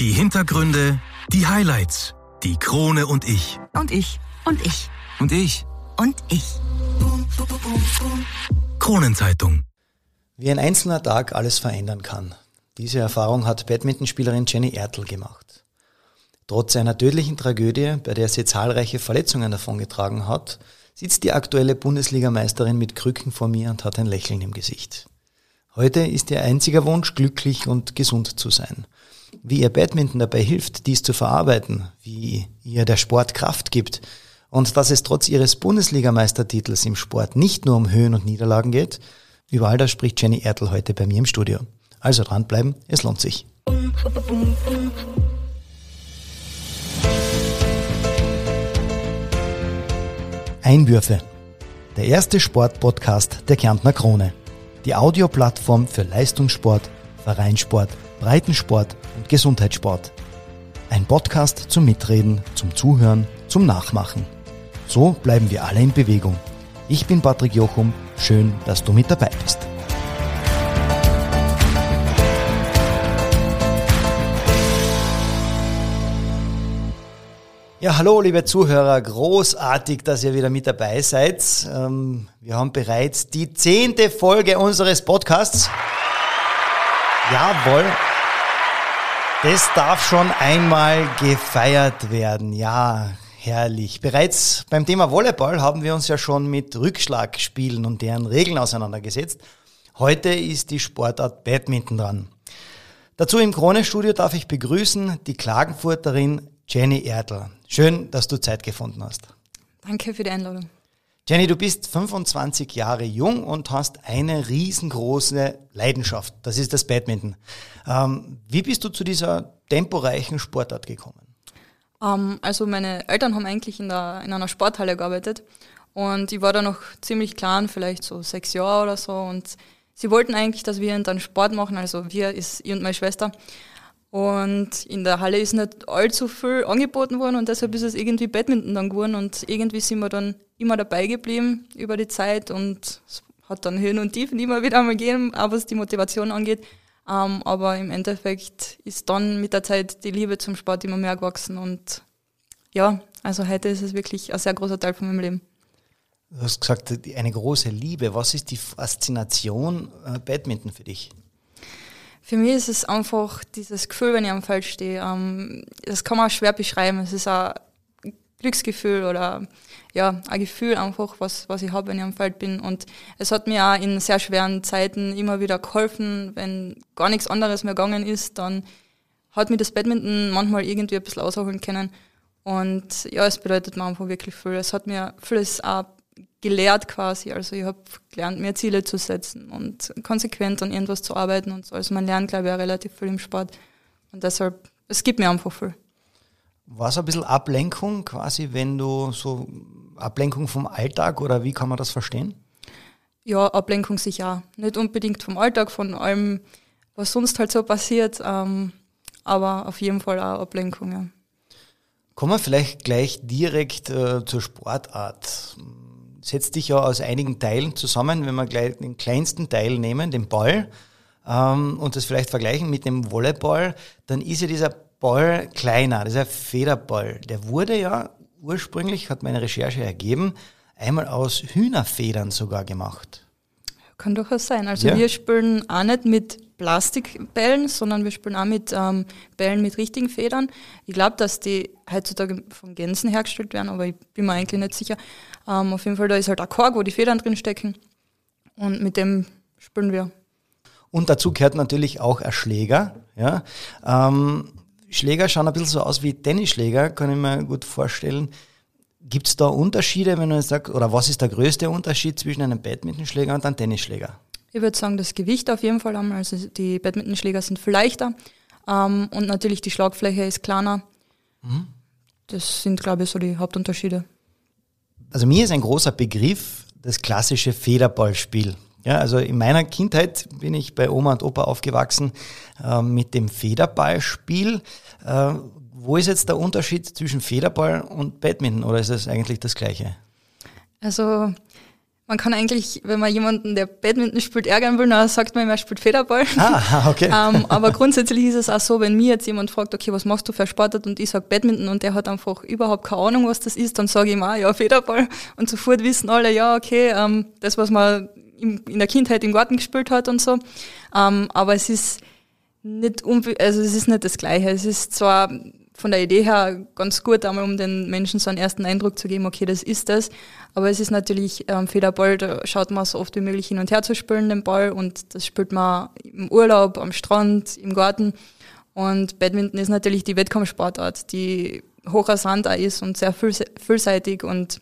Die Hintergründe, die Highlights, die Krone und ich. Und ich. Und ich. Und ich. Und ich. Kronenzeitung. Wie ein einzelner Tag alles verändern kann. Diese Erfahrung hat Badmintonspielerin Jenny Ertl gemacht. Trotz einer tödlichen Tragödie, bei der sie zahlreiche Verletzungen davongetragen hat, sitzt die aktuelle Bundesligameisterin mit Krücken vor mir und hat ein Lächeln im Gesicht. Heute ist ihr einziger Wunsch, glücklich und gesund zu sein. Wie ihr Badminton dabei hilft, dies zu verarbeiten, wie ihr der Sport Kraft gibt und dass es trotz ihres Bundesligameistertitels im Sport nicht nur um Höhen und Niederlagen geht, über all das spricht Jenny Ertl heute bei mir im Studio. Also dranbleiben, es lohnt sich. Einwürfe. Der erste Sportpodcast der Kärntner Krone. Die Audioplattform für Leistungssport, Vereinssport, Breitensport und Gesundheitssport. Ein Podcast zum Mitreden, zum Zuhören, zum Nachmachen. So bleiben wir alle in Bewegung. Ich bin Patrick Jochum. Schön, dass du mit dabei bist. Ja, hallo liebe Zuhörer, großartig, dass ihr wieder mit dabei seid. Ähm, wir haben bereits die zehnte Folge unseres Podcasts. Jawohl. Das darf schon einmal gefeiert werden. Ja, herrlich. Bereits beim Thema Volleyball haben wir uns ja schon mit Rückschlagspielen und deren Regeln auseinandergesetzt. Heute ist die Sportart Badminton dran. Dazu im Krone-Studio darf ich begrüßen die Klagenfurterin Jenny Erdl. Schön, dass du Zeit gefunden hast. Danke für die Einladung. Jenny, du bist 25 Jahre jung und hast eine riesengroße Leidenschaft. Das ist das Badminton. Ähm, wie bist du zu dieser temporeichen Sportart gekommen? Ähm, also meine Eltern haben eigentlich in, der, in einer Sporthalle gearbeitet und ich war da noch ziemlich klein, vielleicht so sechs Jahre oder so und sie wollten eigentlich, dass wir dann Sport machen, also wir ist ich und meine Schwester. Und in der Halle ist nicht allzu viel angeboten worden und deshalb ist es irgendwie Badminton dann geworden und irgendwie sind wir dann immer dabei geblieben über die Zeit und es hat dann Höhen und Tiefen immer wieder mal gegeben, auch was die Motivation angeht. Ähm, aber im Endeffekt ist dann mit der Zeit die Liebe zum Sport immer mehr gewachsen und ja, also heute ist es wirklich ein sehr großer Teil von meinem Leben. Du hast gesagt, eine große Liebe. Was ist die Faszination äh, Badminton für dich? Für mich ist es einfach dieses Gefühl, wenn ich am Feld stehe. Ähm, das kann man auch schwer beschreiben. Es ist ein Glücksgefühl oder ja, ein Gefühl einfach, was, was ich habe, wenn ich am Feld bin. Und es hat mir auch in sehr schweren Zeiten immer wieder geholfen, wenn gar nichts anderes mehr gegangen ist, dann hat mir das Badminton manchmal irgendwie ein bisschen ausholen können. Und ja, es bedeutet mir einfach wirklich viel. Es hat mir vieles auch gelehrt quasi. Also ich habe gelernt, mir Ziele zu setzen und konsequent an irgendwas zu arbeiten und so. Also man lernt, glaube ich, auch relativ viel im Sport. Und deshalb, es gibt mir einfach viel. War es ein bisschen Ablenkung quasi, wenn du so Ablenkung vom Alltag oder wie kann man das verstehen? Ja, Ablenkung sicher auch. Nicht unbedingt vom Alltag, von allem, was sonst halt so passiert, ähm, aber auf jeden Fall auch Ablenkung, ja. Kommen wir vielleicht gleich direkt äh, zur Sportart setzt dich ja aus einigen Teilen zusammen. Wenn wir gleich den kleinsten Teil nehmen, den Ball, ähm, und das vielleicht vergleichen mit dem Volleyball, dann ist ja dieser Ball kleiner, dieser Federball. Der wurde ja ursprünglich, hat meine Recherche ergeben, einmal aus Hühnerfedern sogar gemacht. Kann durchaus sein. Also ja. wir spielen auch nicht mit Plastikbällen, sondern wir spielen auch mit ähm, Bällen mit richtigen Federn. Ich glaube, dass die heutzutage von Gänsen hergestellt werden, aber ich bin mir eigentlich nicht sicher. Ähm, auf jeden Fall, da ist halt ein Kork, wo die Federn drin stecken. Und mit dem spielen wir. Und dazu gehört natürlich auch ein Schläger. Ja? Ähm, Schläger schauen ein bisschen so aus wie Tennisschläger, kann ich mir gut vorstellen. Gibt es da Unterschiede, wenn man sagt, oder was ist der größte Unterschied zwischen einem Badmintonschläger und einem Tennisschläger? Ich würde sagen, das Gewicht auf jeden Fall haben. Also die Badmintonschläger sind viel leichter ähm, und natürlich die Schlagfläche ist kleiner. Mhm. Das sind, glaube ich, so die Hauptunterschiede also mir ist ein großer Begriff das klassische Federballspiel. Ja, also in meiner Kindheit bin ich bei Oma und Opa aufgewachsen äh, mit dem Federballspiel. Äh, wo ist jetzt der Unterschied zwischen Federball und Badminton oder ist das eigentlich das Gleiche? Also Man kann eigentlich, wenn man jemanden, der Badminton spielt, ärgern will, dann sagt man immer, er spielt Federball. Ah, okay. ähm, aber grundsätzlich ist es auch so, wenn mir jetzt jemand fragt, okay, was machst du für Sportart und ich sage Badminton und der hat einfach überhaupt keine Ahnung, was das ist, dann sage ich ihm auch, ja, Federball. Und sofort wissen alle, ja, okay, ähm, das, was man in der Kindheit im Garten gespielt hat und so. Ähm, aber es ist nicht, also es ist nicht das Gleiche. Es ist zwar von der Idee her ganz gut, einmal um den Menschen so einen ersten Eindruck zu geben, okay, das ist das. Aber es ist natürlich ähm, Federball, da schaut man so oft wie möglich hin und her zu spielen, den Ball. Und das spielt man im Urlaub, am Strand, im Garten. Und Badminton ist natürlich die Wettkampfsportart, die hoch rasant ist und sehr vielseitig und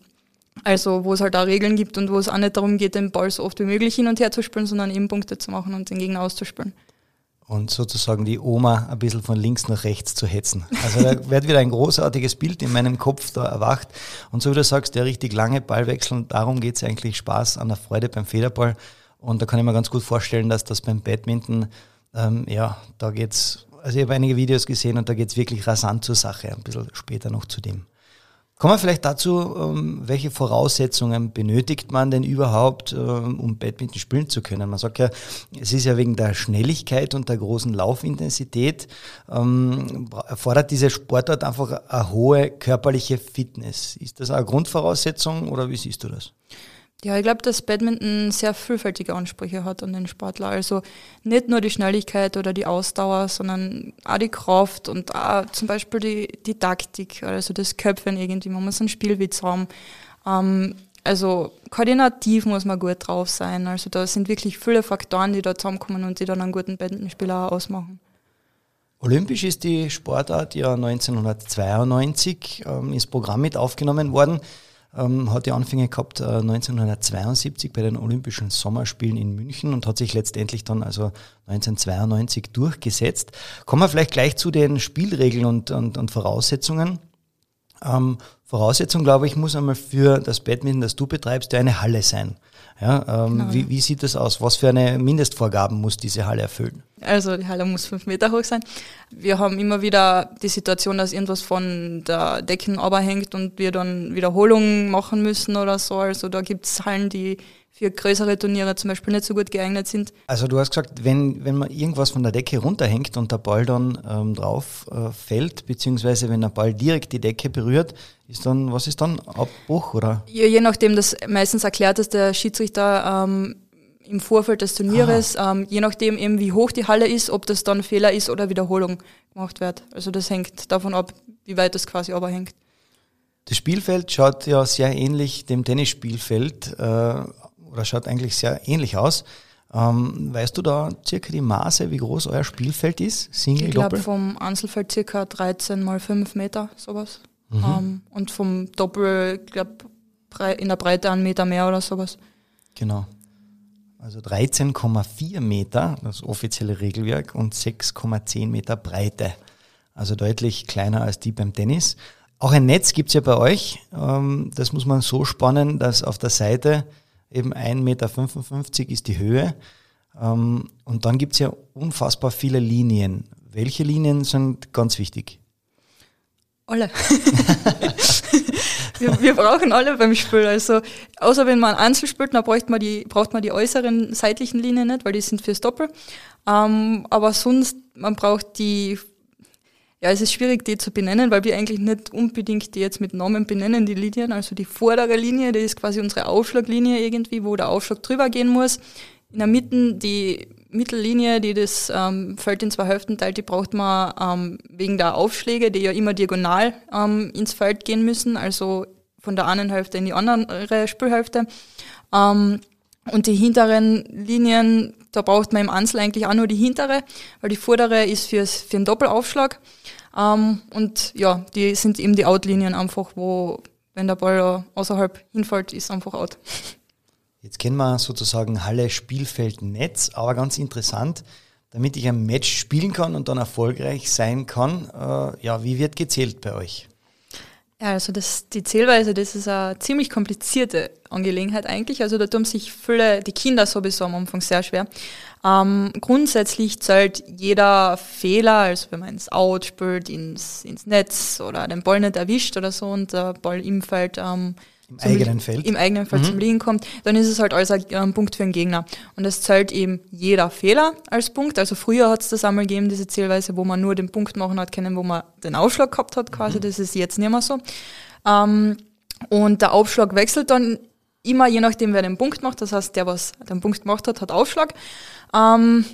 also wo es halt auch Regeln gibt und wo es auch nicht darum geht, den Ball so oft wie möglich hin und her zu spielen, sondern eben Punkte zu machen und den Gegner auszuspielen und sozusagen die Oma ein bisschen von links nach rechts zu hetzen. Also da wird wieder ein großartiges Bild in meinem Kopf da erwacht. Und so wie du sagst, der richtig lange Ballwechsel, und darum geht es eigentlich Spaß an der Freude beim Federball. Und da kann ich mir ganz gut vorstellen, dass das beim Badminton, ähm, ja, da geht's, also ich habe einige Videos gesehen und da geht's wirklich rasant zur Sache, ein bisschen später noch zu dem. Kommen wir vielleicht dazu, ähm, welche Voraussetzungen benötigt man denn überhaupt, ähm, um Badminton spielen zu können? Man sagt ja, es ist ja wegen der Schnelligkeit und der großen Laufintensität, ähm, erfordert diese Sportart einfach eine hohe körperliche Fitness. Ist das eine Grundvoraussetzung oder wie siehst du das? Ja, ich glaube, dass Badminton sehr vielfältige Ansprüche hat an den Sportler. Also nicht nur die Schnelligkeit oder die Ausdauer, sondern auch die Kraft und auch zum Beispiel die, die Taktik, also das Köpfen irgendwie. Man muss einen Spielwitz haben. Ähm, also koordinativ muss man gut drauf sein. Also da sind wirklich viele Faktoren, die da zusammenkommen und die dann einen guten Badmintonspieler ausmachen. Olympisch ist die Sportart ja 1992 ähm, ins Programm mit aufgenommen worden ähm, hat die Anfänge gehabt äh, 1972 bei den Olympischen Sommerspielen in München und hat sich letztendlich dann also 1992 durchgesetzt. Kommen wir vielleicht gleich zu den Spielregeln und, und, und Voraussetzungen. Ähm, Voraussetzung, glaube ich, muss einmal für das Badminton, das du betreibst, ja eine Halle sein. Ja, ähm, genau. wie, wie sieht das aus? Was für eine Mindestvorgaben muss diese Halle erfüllen? Also die Halle muss fünf Meter hoch sein. Wir haben immer wieder die Situation, dass irgendwas von der Decken hängt und wir dann Wiederholungen machen müssen oder so. Also da gibt es Hallen, die für größere Turniere zum Beispiel nicht so gut geeignet sind. Also du hast gesagt, wenn, wenn man irgendwas von der Decke runterhängt und der Ball dann ähm, drauf äh, fällt, beziehungsweise wenn der Ball direkt die Decke berührt, ist dann, was ist dann? Abbruch oder? Ja, je nachdem, das meistens erklärt dass der Schiedsrichter ähm, im Vorfeld des Turnieres, ähm, je nachdem eben wie hoch die Halle ist, ob das dann Fehler ist oder Wiederholung gemacht wird. Also das hängt davon ab, wie weit das quasi aber hängt. Das Spielfeld schaut ja sehr ähnlich dem Tennisspielfeld äh, oder schaut eigentlich sehr ähnlich aus. Ähm, weißt du da circa die Maße, wie groß euer Spielfeld ist? Single, ich glaube vom Einzelfeld circa 13 mal 5 Meter, sowas. Mhm. Ähm, und vom Doppel, ich glaube, in der Breite einen Meter mehr oder sowas. Genau. Also 13,4 Meter, das offizielle Regelwerk, und 6,10 Meter Breite. Also deutlich kleiner als die beim Tennis. Auch ein Netz gibt es ja bei euch. Ähm, das muss man so spannen, dass auf der Seite eben 1,55 Meter ist die Höhe. Ähm, und dann gibt es ja unfassbar viele Linien. Welche Linien sind ganz wichtig? Alle. wir, wir, brauchen alle beim Spiel. Also, außer wenn man Einzel spielt, dann braucht man, die, braucht man die äußeren seitlichen Linien nicht, weil die sind fürs Doppel. Ähm, aber sonst, man braucht die ja, es ist schwierig, die zu benennen, weil wir eigentlich nicht unbedingt die jetzt mit Namen benennen, die Linien. Also die vordere Linie, die ist quasi unsere Aufschlaglinie irgendwie, wo der Aufschlag drüber gehen muss. In der Mitte die Mittellinie, die das ähm, Feld in zwei Hälften teilt, die braucht man ähm, wegen der Aufschläge, die ja immer diagonal ähm, ins Feld gehen müssen, also von der einen Hälfte in die andere Spielhälfte. Ähm, und die hinteren Linien, da braucht man im Einzel eigentlich auch nur die hintere, weil die vordere ist fürs, für einen Doppelaufschlag. Ähm, und ja, die sind eben die Outlinien einfach, wo, wenn der Ball außerhalb hinfällt, ist einfach out. Jetzt kennen wir sozusagen Halle, Spielfeld, Netz, aber ganz interessant, damit ich ein Match spielen kann und dann erfolgreich sein kann, äh, ja, wie wird gezählt bei euch? Ja, also das, die Zählweise, das ist eine ziemlich komplizierte Angelegenheit eigentlich. Also da tun sich viele, die Kinder sowieso am Anfang sehr schwer. Ähm, grundsätzlich zählt jeder Fehler, also wenn man ins Out spielt, ins, ins Netz oder den Ball nicht erwischt oder so und der Ball im Feld ähm, Im eigenen Feld? Im eigenen Feld zum Liegen kommt, dann ist es halt alles ein Punkt für den Gegner. Und es zählt eben jeder Fehler als Punkt. Also früher hat es das einmal gegeben, diese Zählweise, wo man nur den Punkt machen hat können, wo man den Aufschlag gehabt hat quasi. Das ist jetzt nicht mehr so. Ähm, und der Aufschlag wechselt dann immer, je nachdem, wer den Punkt macht. Das heißt, der, was den Punkt gemacht hat, hat Aufschlag. Ähm,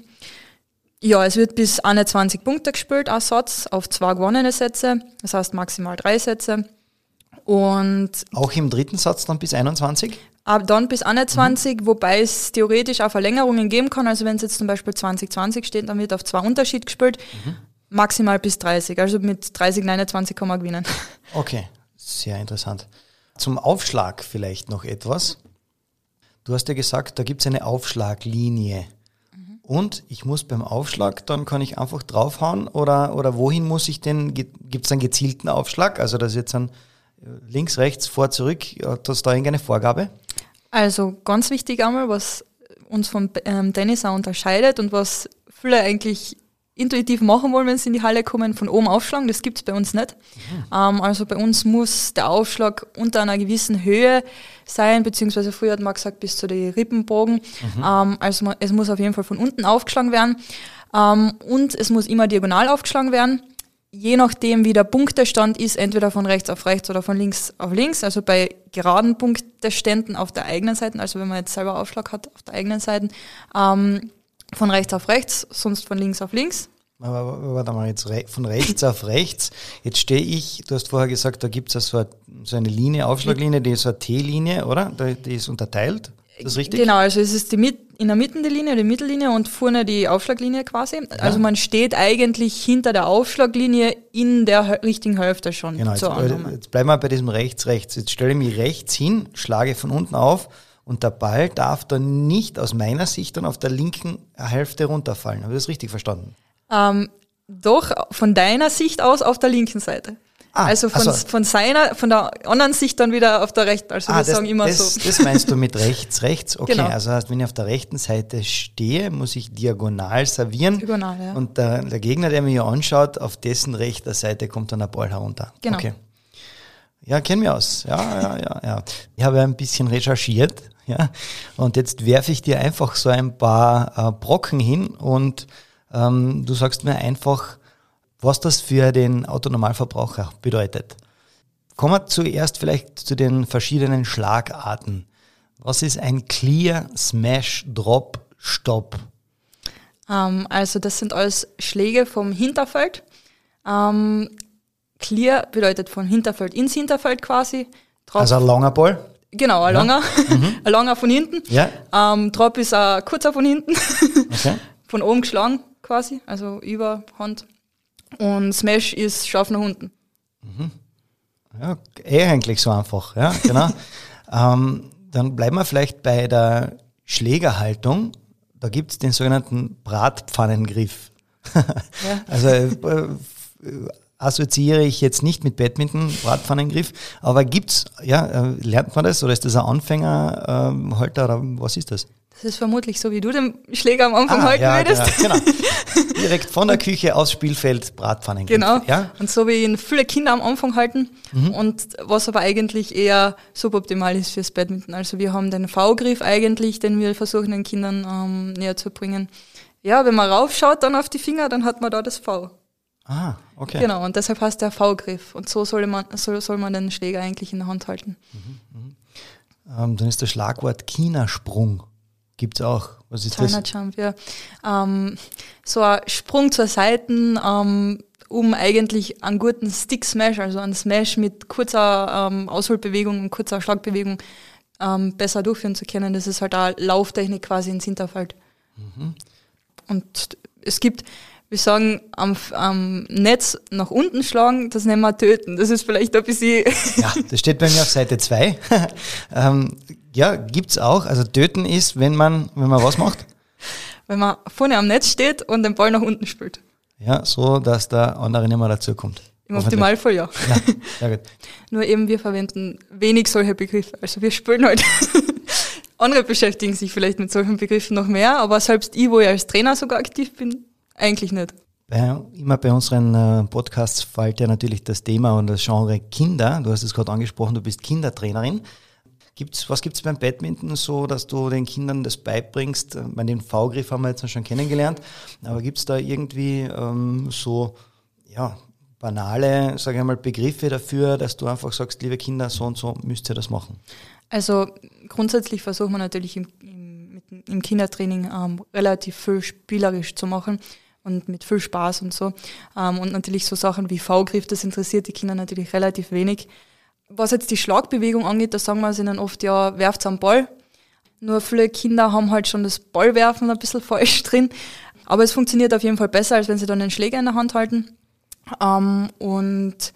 ja, es wird bis 21 Punkte gespielt, ein Satz, auf zwei gewonnene Sätze. Das heißt maximal drei Sätze. Und Auch im dritten Satz dann bis 21? ab dann bis 21, wobei es theoretisch auch Verlängerungen geben kann. Also wenn es jetzt zum Beispiel 2020 steht, dann wird auf zwei Unterschied gespielt. Maximal bis 30. Also mit 30, 29 kann man gewinnen. Okay, sehr interessant. Zum Aufschlag vielleicht noch etwas. Du hast ja gesagt, da gibt es eine Aufschlaglinie. Und ich muss beim Aufschlag, dann kann ich einfach draufhauen oder, oder wohin muss ich denn, gibt es einen gezielten Aufschlag? Also das ist jetzt ein links, rechts, vor, zurück, hat das da irgendeine Vorgabe? Also ganz wichtig einmal, was uns vom ähm, Tennis auch unterscheidet und was viele eigentlich intuitiv machen wollen, wenn sie in die Halle kommen, von oben aufschlagen. Das gibt's bei uns nicht. Ähm, also bei uns muss der Aufschlag unter einer gewissen Höhe sein, beziehungsweise früher hat man gesagt bis zu den Rippenbogen. Ähm, also man, es muss auf jeden Fall von unten aufgeschlagen werden. Ähm, und es muss immer diagonal aufgeschlagen werden. Je nachdem, wie der Punktestand ist, entweder von rechts auf rechts oder von links auf links. Also bei geraden Punkteständen auf der eigenen Seite, also wenn man jetzt selber Aufschlag hat auf der eigenen Seite, ähm, von rechts auf rechts, sonst von links auf links. Aber, warte mal, jetzt von rechts auf rechts. Jetzt stehe ich, du hast vorher gesagt, da gibt es so, eine- Linie, Aufschlaglinie, die ist so eine T-Linie, oder? Die ist unterteilt. Ist das richtig? Genau, also es ist die Mit in der Mitte die Linie, die Mittellinie und vorne die Aufschlaglinie quasi. Also man steht eigentlich hinter der Aufschlaglinie in der richtigen Hälfte schon. Genau, jetzt, zur äh, jetzt bleiben wir bei diesem rechts, rechts. Jetzt stelle ich mich rechts hin, schlage von unten auf und der Ball darf dann nicht aus meiner Sicht dann auf der linken Hälfte runterfallen. Habe ich das richtig verstanden? Ähm, doch von deiner Sicht aus auf der linken Seite. Ah, also von, also- von seiner, von der anderen Sicht dann wieder auf der rechten. Also wir das, sagen immer das, so. das meinst du mit rechts, rechts? Okay, Genau. also heißt, wenn ich auf der rechten Seite stehe, muss ich diagonal servieren. Diagonal, ja. Und der, der Gegner, der mich anschaut, auf dessen rechter Seite kommt dann der Ball herunter. Genau. Okay. Ja, kennen wir aus. Ja, ja, ja, ja. Ich habe ein bisschen recherchiert, ja. Und jetzt werfe ich dir einfach so ein paar äh, Brocken hin und ähm, du sagst mir einfach, was das für den Autonormalverbraucher bedeutet. Kommen wir zuerst vielleicht zu den verschiedenen Schlagarten. Was ist ein Clear, Smash, Drop, Stop? Ähm, also das sind alles Schläge vom Hinterfeld. Ähm, clear bedeutet von Hinterfeld ins Hinterfeld quasi. Drop, Also ein langer Ball? genau, ein langer, ein langer von hinten. Ja. Ähm, Drop ist ein kurzer von hinten, Okay. von oben geschlagen quasi, also über Hand. Und Smash ist scharf nach unten. Ja, eh eigentlich so einfach, ja, genau. ähm, dann bleiben wir vielleicht bei der Schlägerhaltung. Da gibt es den sogenannten Bratpfannengriff. Also äh, äh, assoziiere ich jetzt nicht mit Badminton, Bratpfannengriff, aber gibt's, ja, äh, lernt man das oder ist das ein Anfängerhalter oder was ist das? Das ist vermutlich so, wie du den Schläger am Anfang halten Ah, ja, würdest. genau, genau. Direkt von der Küche aufs Spielfeld Bratpfannengriff. Genau. Ja? Und so wie ihn viele Kinder am Anfang halten Mhm. und was aber eigentlich eher suboptimal ist fürs Badminton. Also wir haben den V-Griff eigentlich, den wir versuchen den Kindern ähm, näher zu bringen. Ja, wenn man raufschaut dann auf die Finger, dann hat man da das V. Ah, okay. Genau, und deshalb heißt der V-Griff. Und so soll man, so soll man den Schläger eigentlich in der Hand halten. Ähm, dann ist das Schlagwort China-Sprung. Gibt's auch. Was ist China das? Jump, ja. Ähm, so ein Sprung zur Seite, ähm, um eigentlich einen guten Stick-Smash, also einen Smash mit kurzer ähm, Ausholbewegung und kurzer Schlagbewegung ähm, besser durchführen zu können. Das ist halt eine Lauftechnik quasi ins Hinterfeld. Und es gibt, wir sagen, am, am Netz nach unten schlagen, das nennen wir töten. Das ist vielleicht ein bisschen Ja, das steht bei mir auf Seite 2. ähm, ja, gibt's auch. Also töten ist, wenn man, wenn man was macht. wenn man vorne am Netz steht und den Ball nach unten spielt. Ja, so, dass der andere nicht mehr dazukommt. Im. Optimalfall ja. Ja, sehr gut. Nur eben wir verwenden wenig solche Begriffe. Also wir spielen halt. Andere beschäftigen sich vielleicht mit solchen Begriffen noch mehr, aber selbst ich, wo ich als Trainer sogar aktiv bin, eigentlich nicht. Bei, immer bei unseren äh, Podcasts fällt ja natürlich das Thema und das Genre Kinder. Du hast es gerade angesprochen, du bist Kindertrainerin. Gibt's, was gibt es beim Badminton so, dass du den Kindern das beibringst? Ich meine, den V-Griff haben wir jetzt schon kennengelernt, aber gibt es da irgendwie ähm, so ja, banale, sage ich mal, Begriffe dafür, dass du einfach sagst, liebe Kinder, so und so müsst ihr das machen? Also grundsätzlich versucht man natürlich im, im, im Kindertraining ähm, relativ viel spielerisch zu machen und mit viel Spaß und so. Ähm, und natürlich so Sachen wie V-Griff, das interessiert die Kinder natürlich relativ wenig. Was jetzt die Schlagbewegung angeht, da sagen wir sie dann oft, ja, werft am Ball. Nur viele Kinder haben halt schon das Ballwerfen ein bisschen falsch drin. Aber es funktioniert auf jeden Fall besser, als wenn sie dann den Schläger in der Hand halten. Ähm, und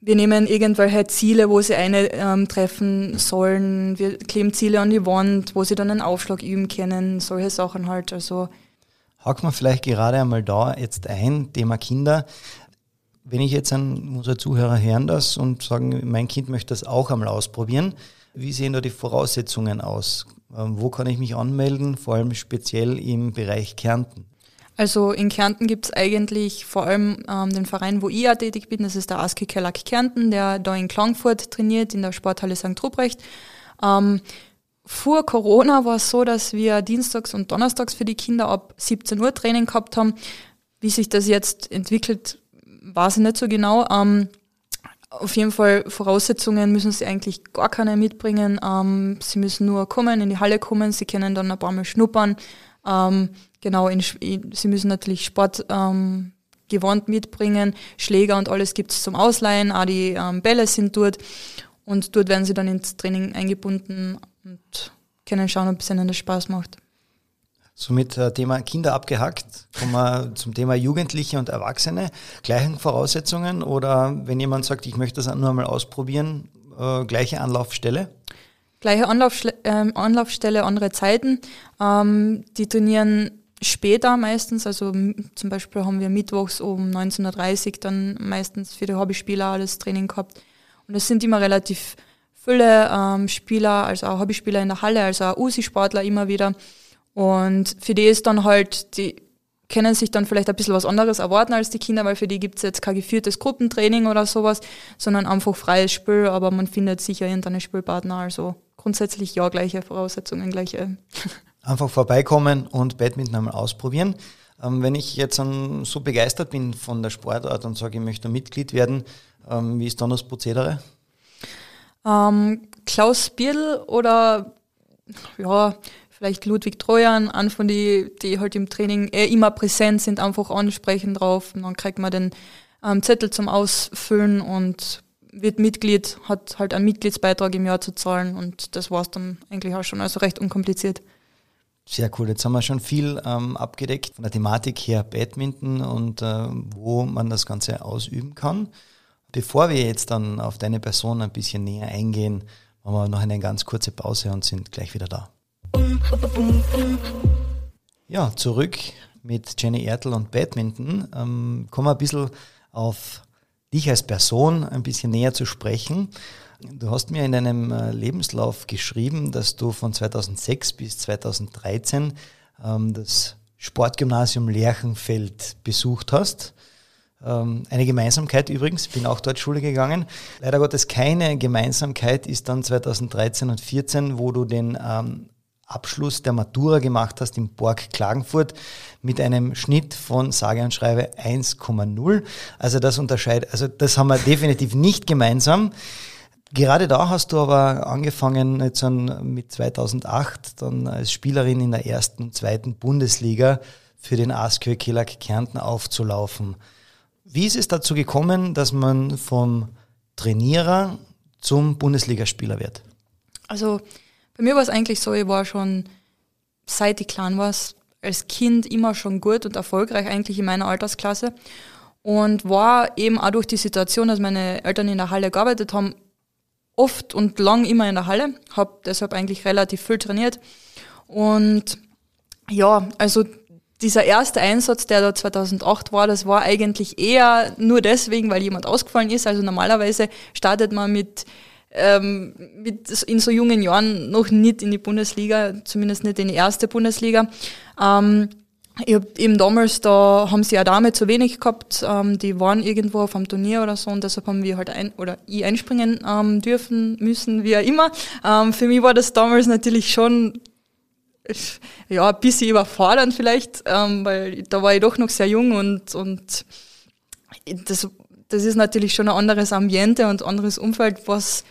wir nehmen irgendwelche Ziele, wo sie eine ähm, treffen sollen. Wir kleben Ziele an die Wand, wo sie dann einen Aufschlag üben können. Solche Sachen halt. Also Haken wir vielleicht gerade einmal da jetzt ein, Thema Kinder. Wenn ich jetzt an unsere Zuhörer hören das und sagen, mein Kind möchte das auch einmal ausprobieren, wie sehen da die Voraussetzungen aus? Ähm, wo kann ich mich anmelden, vor allem speziell im Bereich Kärnten? Also in Kärnten gibt es eigentlich vor allem ähm, den Verein, wo ich ja tätig bin, das ist der ASKI Kellack Kärnten, der da in Klangfurt trainiert, in der Sporthalle St. Ruprecht. Ähm, vor Corona war es so, dass wir dienstags und donnerstags für die Kinder ab 17 Uhr Training gehabt haben. Wie sich das jetzt entwickelt, weiß ich nicht so genau. Ähm, auf jeden Fall Voraussetzungen müssen sie eigentlich gar keine mitbringen. Ähm, sie müssen nur kommen, in die Halle kommen, sie können dann ein paar Mal schnuppern. Ähm, genau, in, sie müssen natürlich Sport ähm, gewandt mitbringen, Schläger und alles gibt es zum Ausleihen, auch die ähm, Bälle sind dort und dort werden sie dann ins Training eingebunden und können schauen, ob es ihnen das Spaß macht. Somit äh, Thema Kinder abgehackt. Kommen wir zum Thema Jugendliche und Erwachsene. Gleichen Voraussetzungen oder wenn jemand sagt, ich möchte das nur einmal ausprobieren, äh, gleiche Anlaufstelle? Gleiche Anlaufstelle, äh, Anlaufstelle andere Zeiten. Ähm, die trainieren später meistens, also zum Beispiel haben wir mittwochs um 19.30 Uhr dann meistens für die Hobbyspieler das Training gehabt. Und es sind immer relativ viele ähm, Spieler, also auch Hobbyspieler in der Halle, also auch USI-Sportler immer wieder. Und für die ist dann halt, die können sich dann vielleicht ein bisschen was anderes erwarten als die Kinder, weil für die gibt's jetzt kein geführtes Gruppentraining oder sowas, sondern einfach freies Spiel, aber man findet sicher irgendeine Spielpartner. Also grundsätzlich ja, gleiche Voraussetzungen, gleiche. Einfach vorbeikommen und Badminton einmal ausprobieren. Ähm, wenn ich jetzt um, so begeistert bin von der Sportart und sage, ich möchte Mitglied werden, ähm, wie ist dann das Prozedere? Ähm, Klaus Bierdl oder ja, vielleicht Ludwig Trojan, an von die, die halt im Training eh immer präsent sind, einfach ansprechen drauf. Und dann kriegt man den ähm, Zettel zum Ausfüllen und wird Mitglied, hat halt einen Mitgliedsbeitrag im Jahr zu zahlen und das war es dann eigentlich auch schon, also recht unkompliziert. Sehr cool. Jetzt haben wir schon viel ähm, abgedeckt von der Thematik her Badminton und äh, wo man das Ganze ausüben kann. Bevor wir jetzt dann auf deine Person ein bisschen näher eingehen, machen wir noch eine ganz kurze Pause und sind gleich wieder da. Ja, zurück mit Jenny Ertl und Badminton. Ähm, kommen wir ein bisschen auf dich als Person ein bisschen näher zu sprechen. Du hast mir in deinem äh, Lebenslauf geschrieben, dass du von 2006 bis 2013 ähm, das Sportgymnasium Lerchenfeld besucht hast. Ähm, eine Gemeinsamkeit übrigens, ich bin auch dort Schule gegangen. Leider Gottes keine Gemeinsamkeit ist dann 2013 und 2014, wo du den ähm, Abschluss der Matura gemacht hast im Borg Klagenfurt mit einem Schnitt von sage und schreibe 1,0. Also das unterscheidet, also das haben wir definitiv nicht gemeinsam. Gerade da hast du aber angefangen jetzt mit 2008 dann als Spielerin in der ersten zweiten Bundesliga für den ASKÖ Killack Kärnten aufzulaufen. Wie ist es dazu gekommen, dass man vom Trainierer zum Bundesligaspieler wird? Also bei mir war es eigentlich so, ich war schon seit ich klein war, als Kind immer schon gut und erfolgreich eigentlich in meiner Altersklasse und war eben auch durch die Situation, dass meine Eltern in der Halle gearbeitet haben, oft und lang immer in der Halle, habe deshalb eigentlich relativ viel trainiert und ja, also dieser erste Einsatz, der da 2008 war, das war eigentlich eher nur deswegen, weil jemand ausgefallen ist. Also normalerweise startet man mit, ähm, mit in so jungen Jahren noch nicht in die Bundesliga, zumindest nicht in die erste Bundesliga. Ähm, ich hab eben damals, da haben sie ja Dame zu wenig gehabt, ähm, die waren irgendwo auf einem Turnier oder so und deshalb haben wir halt ein, oder ich einspringen ähm, dürfen, müssen, wie auch immer. Ähm, für mich war das damals natürlich schon ja, ein bisschen überfordernd vielleicht, ähm, weil da war ich doch noch sehr jung und, und das, das ist natürlich schon ein anderes Ambiente und anderes Umfeld, was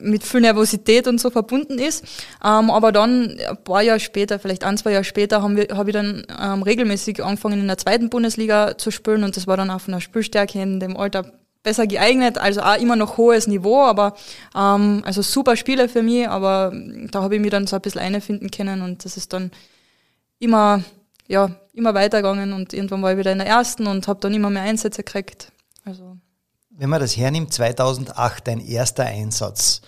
mit viel Nervosität und so verbunden ist. Ähm, aber dann ein paar Jahre später, vielleicht ein, zwei Jahre später, haben wir, habe ich dann ähm, regelmäßig angefangen in der zweiten Bundesliga zu spielen und das war dann auf einer Spielstärke in dem Alter besser geeignet, also auch immer noch hohes Niveau, aber ähm, also super Spiele für mich, aber da habe ich mich dann so ein bisschen einfinden können und das ist dann immer, ja, immer weitergegangen und irgendwann war ich wieder in der ersten und habe dann immer mehr Einsätze gekriegt. Also wenn man das hernimmt, 2008 dein erster Einsatz.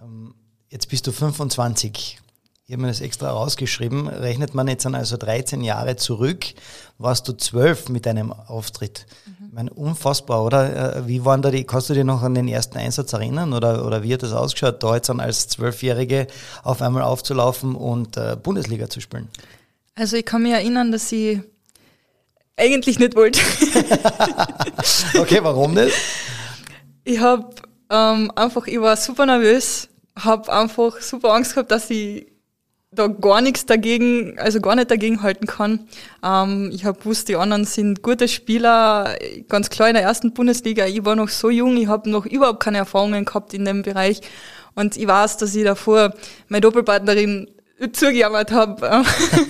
Ähm, jetzt bist du 25. Ich habe mir das extra rausgeschrieben. Rechnet man jetzt an also 13 Jahre zurück, warst du 12 mit deinem Auftritt. Mhm. Ich meine, unfassbar, oder? Äh, wie waren da die, kannst du dir noch an den ersten Einsatz erinnern? Oder, oder wie hat das ausgeschaut, da jetzt dann als Zwölfjährige auf einmal aufzulaufen und äh, Bundesliga zu spielen? Also ich kann mich erinnern, dass ich eigentlich nicht wollte. okay, warum nicht? Ich habe ähm, einfach, ich war super nervös, habe einfach super Angst gehabt, dass ich da gar nichts dagegen, also gar nicht dagegen halten kann. Ähm, ich habe gewusst, die anderen sind gute Spieler, ganz klar in der ersten Bundesliga. Ich war noch so jung, ich habe noch überhaupt keine Erfahrungen gehabt in dem Bereich. Und ich weiß, dass ich davor meine Doppelpartnerin zugejammert habe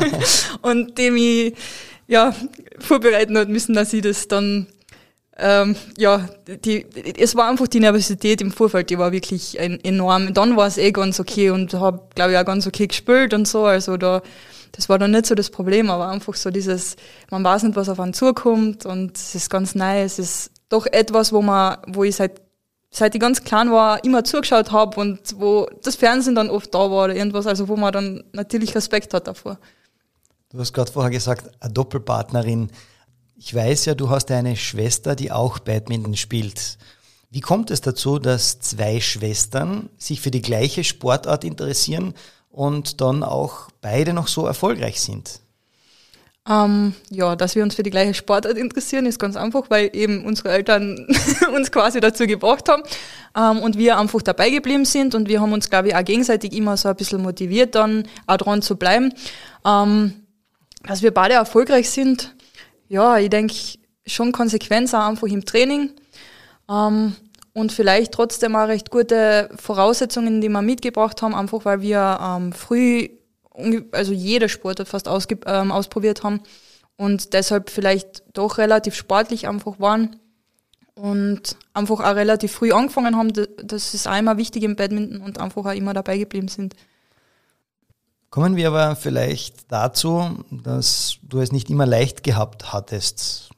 und dem ich ja, vorbereiten hat müssen, dass ich das dann ähm, ja, die, es war einfach die Nervosität im Vorfeld, die war wirklich enorm. Dann war es eh ganz okay und habe, glaube ich, auch ganz okay gespielt und so. Also da, das war dann nicht so das Problem, aber einfach so dieses, man weiß nicht, was auf einen zukommt und es ist ganz neu. Es ist doch etwas, wo man, wo ich seit seit ich ganz klein war, immer zugeschaut habe und wo das Fernsehen dann oft da war oder irgendwas, also wo man dann natürlich Respekt hat davor. Du hast gerade vorher gesagt, eine Doppelpartnerin. Ich weiß ja, du hast eine Schwester, die auch Badminton spielt. Wie kommt es dazu, dass zwei Schwestern sich für die gleiche Sportart interessieren und dann auch beide noch so erfolgreich sind? Ähm, ja, dass wir uns für die gleiche Sportart interessieren, ist ganz einfach, weil eben unsere Eltern uns quasi dazu gebracht haben ähm, und wir einfach dabei geblieben sind und wir haben uns, glaube ich, auch gegenseitig immer so ein bisschen motiviert, dann auch dran zu bleiben. Ähm, dass wir beide erfolgreich sind, ja, ich denke schon Konsequenz auch einfach im Training ähm, und vielleicht trotzdem auch recht gute Voraussetzungen, die wir mitgebracht haben, einfach weil wir ähm, früh, also jeder Sport fast ausge, ähm, ausprobiert haben und deshalb vielleicht doch relativ sportlich einfach waren und einfach auch relativ früh angefangen haben. Das ist auch immer wichtig im Badminton und einfach auch immer dabei geblieben sind. Kommen wir aber vielleicht dazu, dass du es nicht immer leicht gehabt hattest.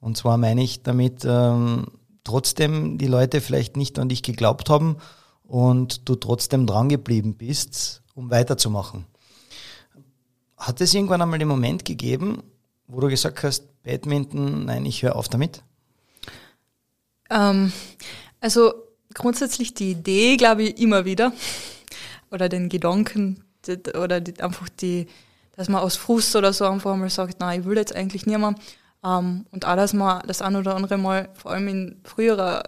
Und zwar meine ich damit, ähm, trotzdem die Leute vielleicht nicht an dich geglaubt haben und du trotzdem dran geblieben bist, um weiterzumachen. Hat es irgendwann einmal den Moment gegeben, wo du gesagt hast, Badminton, nein, ich höre auf damit? Ähm, also grundsätzlich die Idee, glaube ich, immer wieder oder den Gedanken oder die, einfach die, dass man aus Frust oder so einfach mal sagt, nein, ich will jetzt eigentlich nicht mehr. Ähm, und auch, dass man das ein oder andere Mal, vor allem in früherer,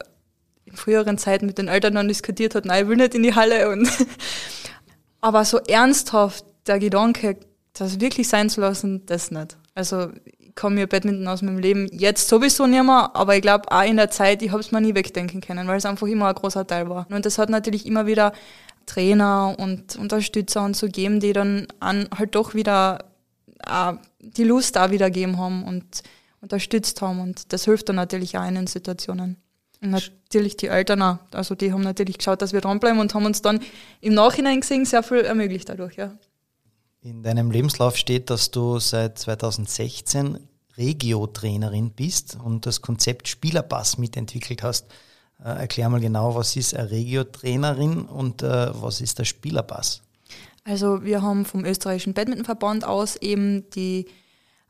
in früheren Zeiten mit den Eltern dann diskutiert hat, nein, ich will nicht in die Halle. Und Aber so ernsthaft der Gedanke, das wirklich sein zu lassen, das nicht. Also ich kann mir Badminton aus meinem Leben jetzt sowieso nicht mehr, aber ich glaube auch in der Zeit, ich habe es mir nie wegdenken können, weil es einfach immer ein großer Teil war. Und das hat natürlich immer wieder Trainer und Unterstützer und so geben, die dann an, halt doch wieder äh, die Lust da wieder gegeben haben und unterstützt haben. Und das hilft dann natürlich auch in den Situationen. Und natürlich die Eltern auch. Also die haben natürlich geschaut, dass wir dranbleiben und haben uns dann im Nachhinein gesehen sehr viel ermöglicht dadurch, ja. In deinem Lebenslauf steht, dass du seit 2016 Regio-Trainerin bist und das Konzept Spielerpass mitentwickelt hast. Äh, erklär mal genau, was ist eine Regio-Trainerin und äh, was ist der Spielerpass? Also wir haben vom österreichischen Badmintonverband aus eben die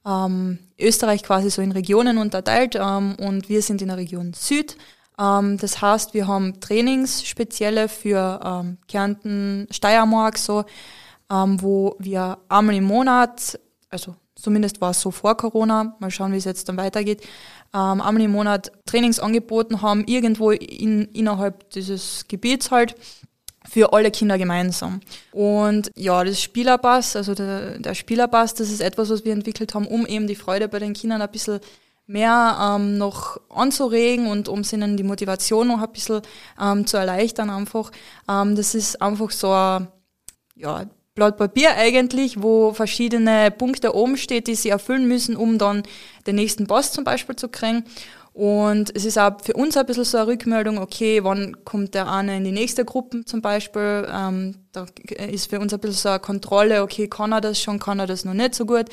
ähm, Österreich quasi so in Regionen unterteilt ähm, und wir sind in der Region Süd. Ähm, das heißt, wir haben Trainings spezielle für ähm, Kärnten, Steiermark so, ähm, wo wir einmal im Monat also zumindest war es so vor Corona, mal schauen, wie es jetzt dann weitergeht, ähm, einmal im Monat Trainings angeboten haben, irgendwo in, innerhalb dieses Gebiets halt für alle Kinder gemeinsam. Und ja, das Spielerpass, also der, der Spielerpass, das ist etwas, was wir entwickelt haben, um eben die Freude bei den Kindern ein bisschen mehr ähm, noch anzuregen und um ihnen die Motivation noch ein bisschen ähm, zu erleichtern einfach. Ähm, das ist einfach so ein ja, Blatt Papier eigentlich, wo verschiedene Punkte oben steht, die sie erfüllen müssen, um dann den nächsten Boss zum Beispiel zu kriegen. Und es ist auch für uns ein bisschen so eine Rückmeldung, okay, wann kommt der eine in die nächste Gruppe zum Beispiel. Ähm, da ist für uns ein bisschen so eine Kontrolle, okay, kann er das schon, kann er das noch nicht so gut.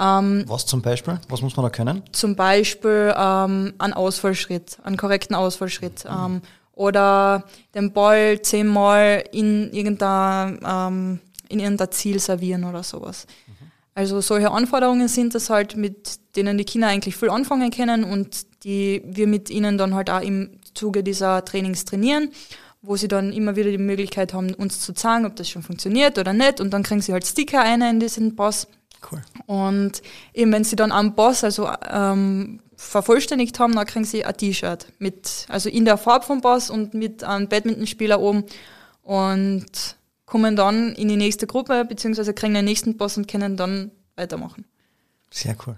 Ähm, Was zum Beispiel? Was muss man da können? Zum Beispiel ähm, einen Ausfallschritt, einen korrekten Ausfallschritt. Mhm. Ähm, oder den Ball zehnmal in irgendein, ähm, in irgendein Ziel servieren oder sowas. Mhm. Also solche Anforderungen sind das halt, mit denen die Kinder eigentlich viel anfangen können und die wir mit ihnen dann halt auch im Zuge dieser Trainings trainieren, wo sie dann immer wieder die Möglichkeit haben, uns zu zeigen, ob das schon funktioniert oder nicht. Und dann kriegen sie halt Sticker ein in diesen Boss. Cool. Und eben wenn sie dann am Boss, also ähm, vervollständigt haben, dann kriegen sie ein T-Shirt mit, also in der Farbe vom Boss und mit einem Badmintonspieler oben und kommen dann in die nächste Gruppe, beziehungsweise kriegen den nächsten Boss und können dann weitermachen. Sehr cool.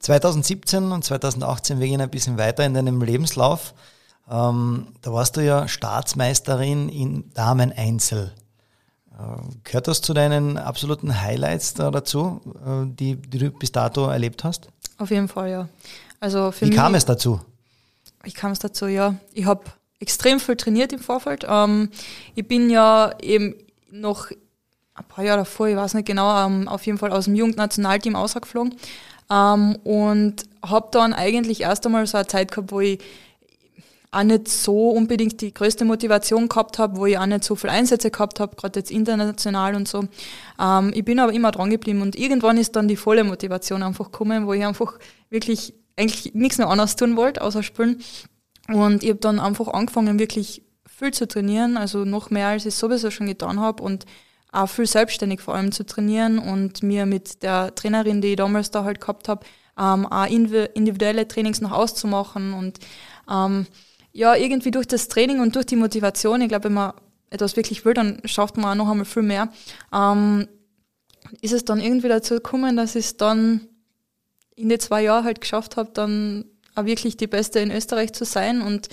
2017 und 2018, wir gehen ein bisschen weiter in deinem Lebenslauf. Ähm, da warst du ja Staatsmeisterin in Damen-Einzel. Äh, gehört das zu deinen absoluten Highlights da dazu, äh, die, die, du bis dato erlebt hast? Auf jeden Fall, ja. Also Wie mich, kam es dazu? Wie kam es dazu, ja. Ich habe extrem viel trainiert im Vorfeld. Ähm, ich bin ja eben noch ein paar Jahre davor, ich weiß nicht genau, ähm, auf jeden Fall aus dem Jugendnationalteam ausgeflogen. Ähm, und habe dann eigentlich erst einmal so eine Zeit gehabt, wo ich auch nicht so unbedingt die größte Motivation gehabt habe, wo ich auch nicht so viel Einsätze gehabt habe, gerade jetzt international und so. Ähm, ich bin aber immer dran geblieben und irgendwann ist dann die volle Motivation einfach gekommen, wo ich einfach wirklich eigentlich nichts mehr anderes tun wollte, außer spielen. Und ich habe dann einfach angefangen, wirklich viel zu trainieren, also noch mehr, als ich sowieso schon getan habe und auch viel selbstständig vor allem zu trainieren und mir mit der Trainerin, die ich damals da halt gehabt habe, ähm, auch individuelle Trainings noch auszumachen und ähm, ja, irgendwie durch das Training und durch die Motivation, ich glaube, wenn man etwas wirklich will, dann schafft man auch noch einmal viel mehr, ähm, ist es dann irgendwie dazu gekommen, dass ich es dann in den zwei Jahren halt geschafft habe, dann wirklich die Beste in Österreich zu sein und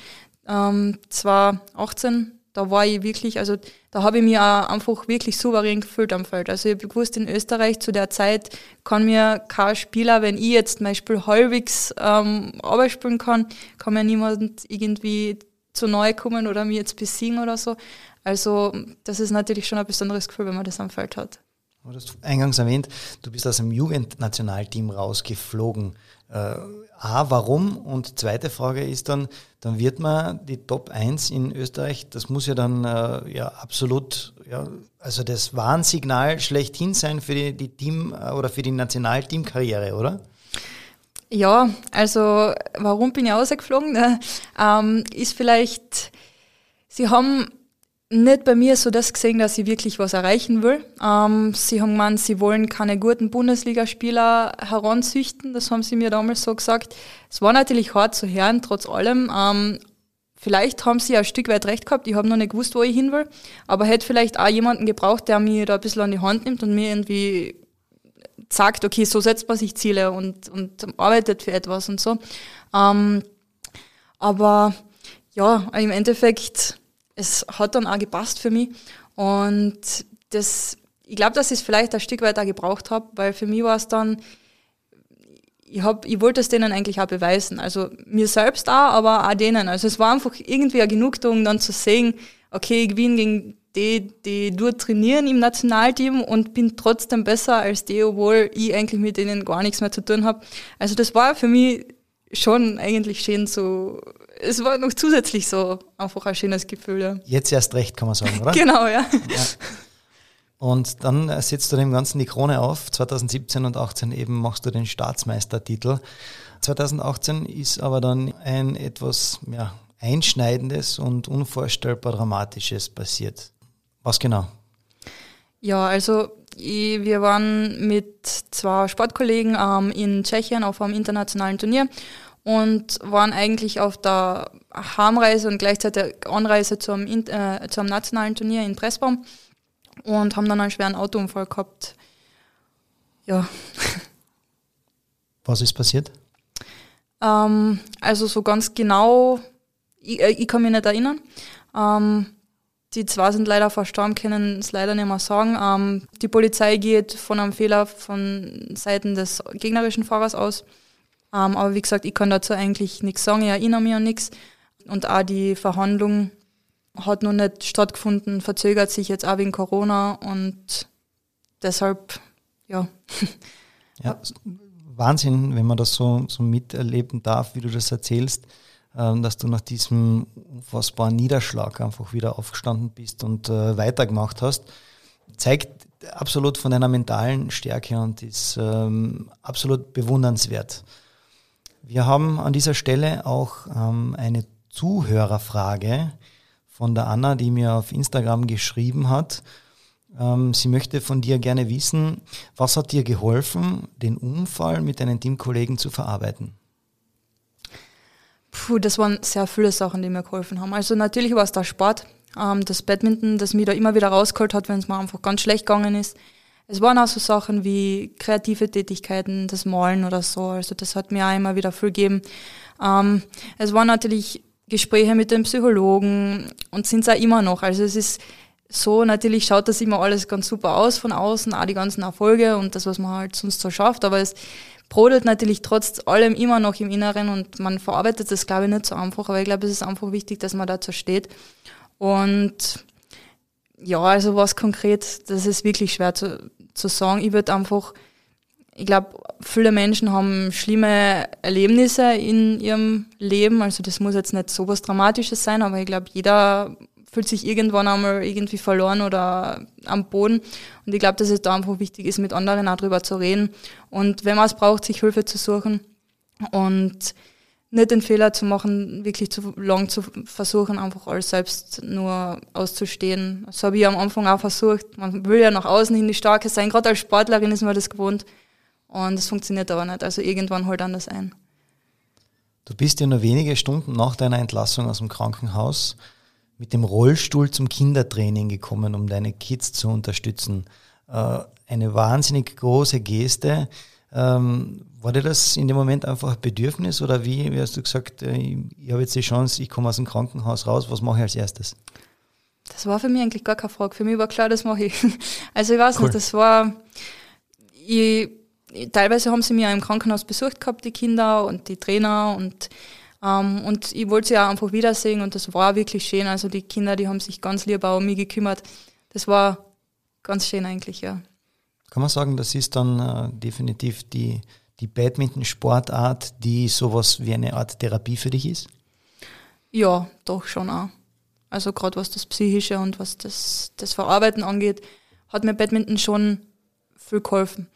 ähm, 2018 da war ich wirklich, also da habe ich mich einfach wirklich souverän gefühlt am Feld. Also ich habe gewusst, in Österreich zu der Zeit kann mir kein Spieler, wenn ich jetzt mein Spiel halbwegs ähm, spielen kann, kann mir niemand irgendwie zu neu kommen oder mir jetzt besiegen oder so. Also das ist natürlich schon ein besonderes Gefühl, wenn man das am Feld hat. Du hast eingangs erwähnt, du bist aus dem Jugendnationalteam rausgeflogen. Äh, A, warum? Und zweite Frage ist dann, dann wird man die Top 1 in Österreich, das muss ja dann äh, ja absolut, ja, also das Warnsignal schlechthin sein für die, die Team- äh, oder für die Nationalteamkarriere, oder? Ja, also warum bin ich rausgeflogen? Ähm, ist vielleicht, sie haben nicht bei mir so das gesehen, dass ich wirklich was erreichen will. Ähm, sie haben gemeint, sie wollen keine guten Bundesligaspieler heranzüchten. Das haben sie mir damals so gesagt. Es war natürlich hart zu hören, trotz allem. Ähm, vielleicht haben sie ein Stück weit recht gehabt. Ich habe noch nicht gewusst, wo ich hin will. Aber hätte vielleicht auch jemanden gebraucht, der mir da ein bisschen an die Hand nimmt und mir irgendwie sagt, okay, so setzt man sich Ziele und, und arbeitet für etwas und so. Ähm, aber ja, im Endeffekt es hat dann auch gepasst für mich. Und das, ich glaube, dass ich es vielleicht ein Stück weit auch gebraucht habe, weil für mich war es dann, ich, hab, ich wollte es denen eigentlich auch beweisen. Also mir selbst auch, aber auch denen. Also es war einfach irgendwie eine Genugtuung, dann zu sehen, okay, ich gewinne gegen die, die dort trainieren im Nationalteam und bin trotzdem besser als die, obwohl ich eigentlich mit denen gar nichts mehr zu tun habe. Also das war für mich schon eigentlich schön so es war noch zusätzlich so einfach ein schönes Gefühl. Ja. Jetzt erst recht, kann man sagen, oder? genau, ja. ja. Und dann setzt du dem Ganzen die Krone auf. 2017 und 2018 eben machst du den Staatsmeistertitel. 2018 ist aber dann ein etwas ja, Einschneidendes und unvorstellbar Dramatisches passiert. Was genau? Ja, also ich, wir waren mit zwei Sportkollegen ähm, in Tschechien auf einem internationalen Turnier und waren eigentlich auf der Heimreise und gleichzeitig Anreise zum, äh, zum nationalen Turnier in Pressbaum und haben dann einen schweren Autounfall gehabt. Ja. Was ist passiert? Ähm, also so ganz genau, ich, äh, ich kann mich nicht erinnern. Ähm, die zwei sind leider verstorben, können es leider nicht mehr sagen. Ähm, die Polizei geht von einem Fehler von Seiten des gegnerischen Fahrers aus. Ähm, aber wie gesagt, ich kann dazu eigentlich nichts sagen, ich erinnere mich an nichts. Und auch die Verhandlung hat noch nicht stattgefunden, verzögert sich jetzt auch wegen Corona und deshalb, ja. Ja, Wahnsinn, wenn man das so, so miterleben darf, wie du das erzählst, ähm, dass du nach diesem unfassbaren Niederschlag einfach wieder aufgestanden bist und äh, weitergemacht hast. Zeigt absolut von deiner mentalen Stärke und ist ähm, absolut bewundernswert. Wir haben an dieser Stelle auch ähm, eine Zuhörerfrage von der Anna, die mir auf Instagram geschrieben hat. Ähm, sie möchte von dir gerne wissen, was hat dir geholfen, den Unfall mit deinen Teamkollegen zu verarbeiten? Puh, das waren sehr viele Sachen, die mir geholfen haben. Also natürlich war es der Sport, ähm, das Badminton, das mich da immer wieder rausgeholt hat, wenn es mir einfach ganz schlecht gegangen ist. Es waren auch so Sachen wie kreative Tätigkeiten, das Malen oder so. Also das hat mir auch immer wieder viel gegeben. Ähm, es waren natürlich Gespräche mit dem Psychologen und sind es auch immer noch. Also es ist so, natürlich schaut das immer alles ganz super aus von außen, auch die ganzen Erfolge und das, was man halt sonst so schafft, aber es brodelt natürlich trotz allem immer noch im Inneren und man verarbeitet das, glaube ich, nicht so einfach, aber ich glaube, es ist einfach wichtig, dass man dazu steht. Und ja, also was konkret, das ist wirklich schwer zu, zu sagen. Ich würde einfach, ich glaube, viele Menschen haben schlimme Erlebnisse in ihrem Leben, also das muss jetzt nicht so was Dramatisches sein, aber ich glaube, jeder fühlt sich irgendwann einmal irgendwie verloren oder am Boden. Und ich glaube, dass es da einfach wichtig ist, mit anderen auch drüber zu reden. Und wenn man es braucht, sich Hilfe zu suchen und nicht den Fehler zu machen, wirklich zu lang zu versuchen, einfach alles selbst nur auszustehen. Das habe ich am Anfang auch versucht. Man will ja nach außen hin die Starke sein. Gerade als Sportlerin ist man das gewohnt. Und es funktioniert aber nicht. Also irgendwann holt anders ein. Du bist ja nur wenige Stunden nach deiner Entlassung aus dem Krankenhaus mit dem Rollstuhl zum Kindertraining gekommen, um deine Kids zu unterstützen. Äh, eine wahnsinnig große Geste. Ähm, war dir das in dem Moment einfach ein Bedürfnis oder wie, wie hast du gesagt, äh, ich habe jetzt die Chance, ich komme aus dem Krankenhaus raus, was mache ich als erstes? Das war für mich eigentlich gar keine Frage. Für mich war klar, das mache ich. Also ich weiß cool. nicht, das war, ich, teilweise haben sie mich auch im Krankenhaus besucht gehabt, die Kinder und die Trainer und ähm, und ich wollte sie auch einfach wiedersehen und das war wirklich schön. Also die Kinder, die haben sich ganz lieb auch um mich gekümmert. Das war ganz schön eigentlich, ja. Kann man sagen, das ist dann äh, definitiv die, die Badminton-Sportart, die sowas wie eine Art Therapie für dich ist? Ja, doch schon auch. Also gerade was das Psychische und was das, das Verarbeiten angeht, hat mir Badminton schon viel geholfen.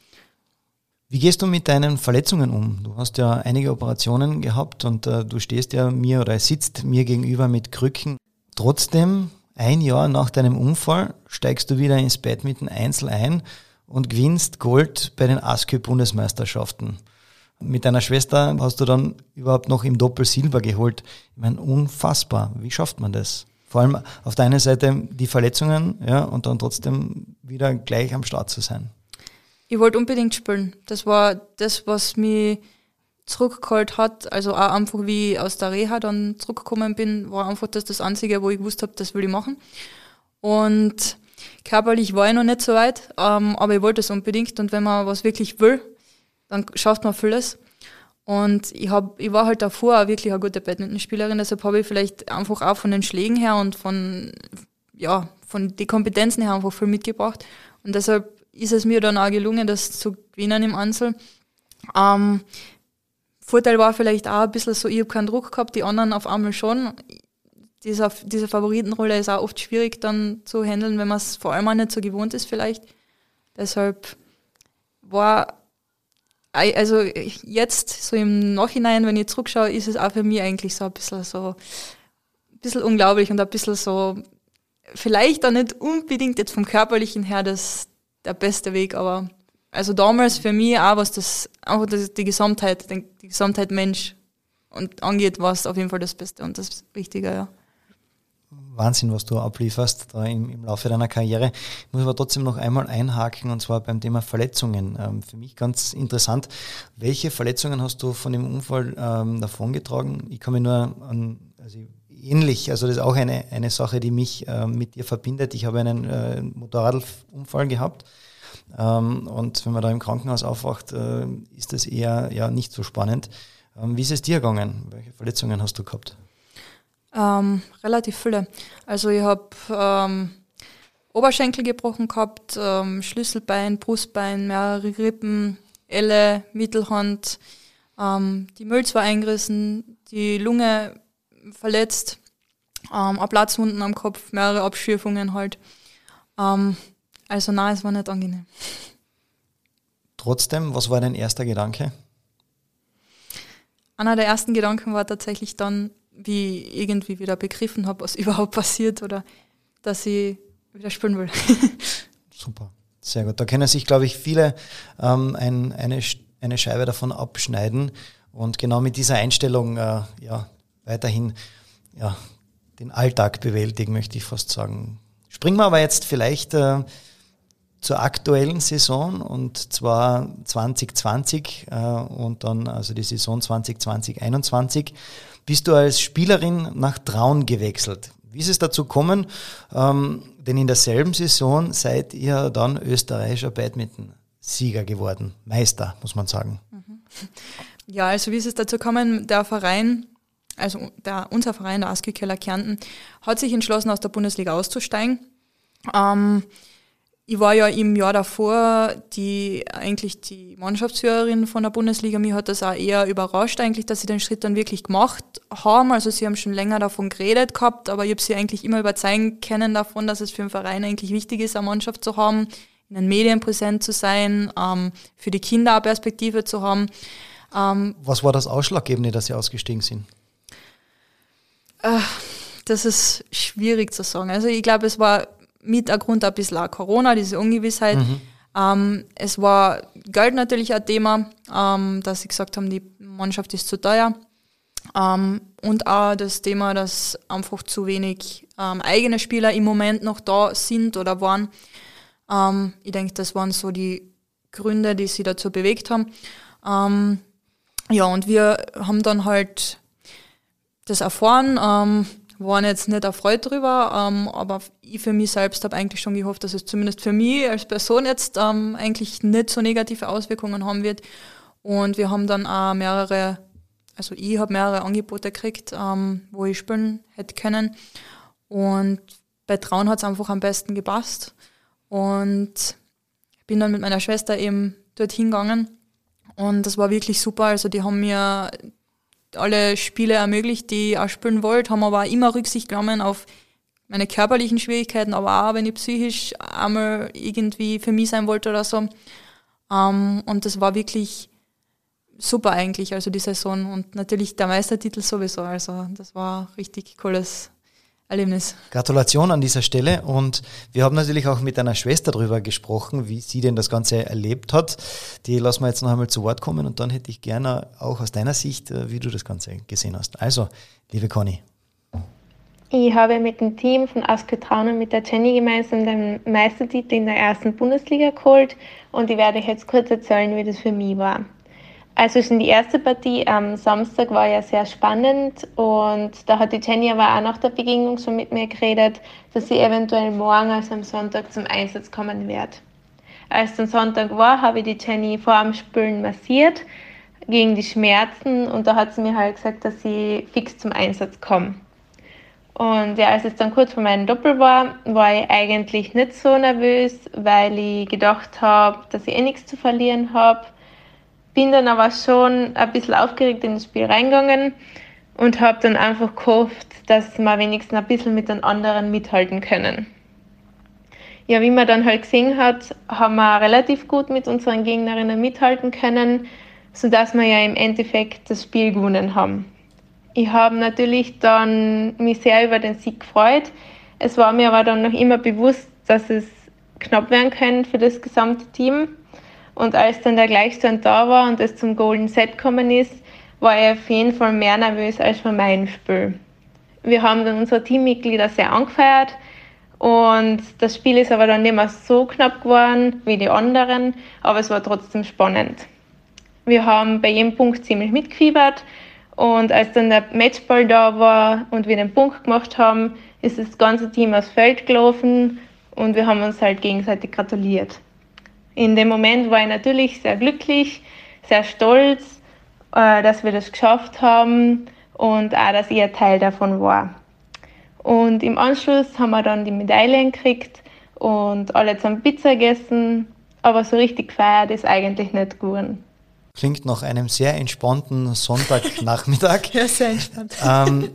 Wie gehst du mit deinen Verletzungen um? Du hast ja einige Operationen gehabt und äh, du stehst ja mir oder sitzt mir gegenüber mit Krücken. Trotzdem, ein Jahr nach deinem Unfall steigst du wieder ins Badminton Einzel ein und gewinnst Gold bei den ASKÖ-Bundesmeisterschaften. Mit deiner Schwester hast du dann überhaupt noch im Doppel Silber geholt. Ich meine, unfassbar. Wie schafft man das? Vor allem auf der einen Seite die Verletzungen, ja, und dann trotzdem wieder gleich am Start zu sein ich wollte unbedingt spielen. Das war das, was mich zurückgeholt hat. Also auch einfach, wie ich aus der Reha dann zurückgekommen bin, war einfach das das Einzige, wo ich gewusst habe, das will ich machen. Und körperlich war ich noch nicht so weit, ähm, aber ich wollte es unbedingt. Und wenn man was wirklich will, dann schafft man vieles. Und ich, hab, ich war halt davor auch wirklich eine gute Badmintonspielerin, deshalb habe ich vielleicht einfach auch von den Schlägen her und von, ja, von den Kompetenzen her einfach viel mitgebracht. Und deshalb ist es mir dann auch gelungen, das zu gewinnen im Einzel. Ähm, Vorteil war vielleicht auch ein bisschen so, ich habe keinen Druck gehabt, die anderen auf einmal schon. Dieser, diese Favoritenrolle ist auch oft schwierig dann zu handeln, wenn man es vor allem auch nicht so gewohnt ist vielleicht. Deshalb war, also jetzt so im Nachhinein, wenn ich zurückschaue, ist es auch für mich eigentlich so ein bisschen so, ein bisschen unglaublich und ein bisschen so, vielleicht auch nicht unbedingt jetzt vom Körperlichen her das, der beste Weg, aber also damals für mich auch was das, einfach das, die Gesamtheit, die, Gesamtheit Mensch und angeht, war es auf jeden Fall das Beste und das Wichtige, ja. Wahnsinn, was du ablieferst da im, im, Laufe deiner Karriere. Ich muss aber trotzdem noch einmal einhaken und zwar beim Thema Verletzungen. Ähm, für mich ganz interessant. Welche Verletzungen hast du von dem Unfall ähm, davongetragen? Ich kann mich nur an, also ähnlich, also das ist auch eine, eine Sache, die mich äh, mit dir verbindet. Ich habe einen äh, Motorradunfall gehabt ähm, und wenn man da im Krankenhaus aufwacht, äh, ist das eher ja, nicht so spannend. Ähm, wie ist es dir gegangen? Welche Verletzungen hast du gehabt? Ähm, relativ viele. Also ich habe ähm, Oberschenkel gebrochen gehabt, ähm, Schlüsselbein, Brustbein, mehrere Rippen, Elle, Mittelhand, ähm, die Milz war eingerissen, die Lunge verletzt, ähm, Ablatzwunden am Kopf, mehrere Abschürfungen halt. Ähm, also nein, es war nicht angenehm. Trotzdem, was war dein erster Gedanke? Einer der ersten Gedanken war tatsächlich dann, wie irgendwie wieder begriffen habe, was überhaupt passiert oder dass ich wieder spielen will. Super, sehr gut. Da können sich, glaube ich, viele ähm, ein, eine, eine Scheibe davon abschneiden und genau mit dieser Einstellung äh, ja, weiterhin ja, den Alltag bewältigen, möchte ich fast sagen. Springen wir aber jetzt vielleicht äh, zur aktuellen Saison und zwar 2020 äh, und dann also die Saison 2020-21 bist du als Spielerin nach Traun gewechselt. Wie ist es dazu gekommen? Ähm, denn in derselben Saison seid ihr dann österreichischer Badminton-Sieger geworden, Meister, muss man sagen. Mhm. Ja, also wie ist es dazu gekommen? Der Verein, also der, unser Verein, der Aski Keller Kärnten, hat sich entschlossen, aus der Bundesliga auszusteigen. Ähm, ich war ja im Jahr davor die eigentlich die Mannschaftsführerin von der Bundesliga. Mir hat das auch eher überrascht eigentlich, dass sie den Schritt dann wirklich gemacht haben. Also sie haben schon länger davon geredet gehabt, aber ich habe sie eigentlich immer überzeugen können davon, dass es für einen Verein eigentlich wichtig ist, eine Mannschaft zu haben, in den Medien präsent zu sein, ähm, für die Kinder eine Perspektive zu haben. Ähm, Was war das Ausschlaggebende, dass sie ausgestiegen sind? Äh, das ist schwierig zu sagen. Also ich glaube, es war mit ein Grund ein bisschen auch Corona, diese Ungewissheit. Mhm. Ähm, es war Geld natürlich ein Thema, ähm, dass sie gesagt haben, die Mannschaft ist zu teuer. Ähm, und auch das Thema, dass einfach zu wenig ähm, eigene Spieler im Moment noch da sind oder waren. Ähm, ich denke, das waren so die Gründe, die sie dazu bewegt haben. Ähm, ja, und wir haben dann halt das erfahren waren jetzt nicht erfreut drüber, ähm, aber ich für mich selbst habe eigentlich schon gehofft, dass es zumindest für mich als Person jetzt ähm, eigentlich nicht so negative Auswirkungen haben wird. Und wir haben dann auch mehrere, also ich habe mehrere Angebote gekriegt, ähm, wo ich spielen hätte können. Und bei Traun hat es einfach am besten gepasst. Und bin dann mit meiner Schwester eben dorthin gegangen. Und das war wirklich super. Also die haben mir alle Spiele ermöglicht, die ich auch spielen wollte, haben aber immer Rücksicht genommen auf meine körperlichen Schwierigkeiten, aber auch wenn ich psychisch einmal irgendwie für mich sein wollte oder so. Ähm, und das war wirklich super eigentlich, also die Saison und natürlich der Meistertitel sowieso. Also das war richtig cooles Erlebnis. Gratulation an dieser Stelle und wir haben natürlich auch mit deiner Schwester darüber gesprochen, wie sie denn das Ganze erlebt hat. Die lassen wir jetzt noch einmal zu Wort kommen und dann hätte ich gerne auch aus deiner Sicht, äh, wie du das Ganze gesehen hast. Also, liebe Conny. Ich habe mit dem Team von Asketraun und mit der Jenny gemeinsam den Meistertitel in der ersten Bundesliga geholt und ich werde euch jetzt kurz erzählen, wie das für mich war. Also schon die erste Partie am Samstag war ja sehr spannend und da hat die Jenny aber auch nach der Begegnung schon mit mir geredet, dass sie eventuell morgen, also am Sonntag, zum Einsatz kommen wird. Als dann Sonntag war, habe ich die Jenny vor dem Spülen massiert gegen die Schmerzen und da hat sie mir halt gesagt, dass sie fix zum Einsatz komme. Und ja, als es dann kurz vor meinem Doppel war, war ich eigentlich nicht so nervös, weil ich gedacht habe, dass ich eh nichts zu verlieren habe bin dann aber schon ein bisschen aufgeregt in das Spiel reingegangen und habe dann einfach gehofft, dass wir wenigstens ein bisschen mit den anderen mithalten können. Ja, wie man dann halt gesehen hat, haben wir relativ gut mit unseren Gegnerinnen mithalten können, sodass wir ja im Endeffekt das Spiel gewonnen haben. Ich habe natürlich dann mich sehr über den Sieg gefreut. Es war mir aber dann noch immer bewusst, dass es knapp werden können für das gesamte Team. Und als dann der Gleichstand da war und es zum Golden Set gekommen ist, war ich auf jeden Fall mehr nervös als vor meinem Spiel. Wir haben dann unsere Teammitglieder sehr angefeiert und das Spiel ist aber dann nicht mehr so knapp geworden wie die anderen, aber es war trotzdem spannend. Wir haben bei jedem Punkt ziemlich mitgefiebert und als dann der Matchball da war und wir den Punkt gemacht haben, ist das ganze Team aufs Feld gelaufen und wir haben uns halt gegenseitig gratuliert. In dem Moment war ich natürlich sehr glücklich, sehr stolz, äh, dass wir das geschafft haben und auch, dass ich ein Teil davon war. Und im Anschluss haben wir dann die Medaillen gekriegt und alle zusammen Pizza gegessen, aber so richtig gefeiert ist eigentlich nicht geworden. Klingt nach einem sehr entspannten Sonntagnachmittag. ja, sehr entspannt. Ähm,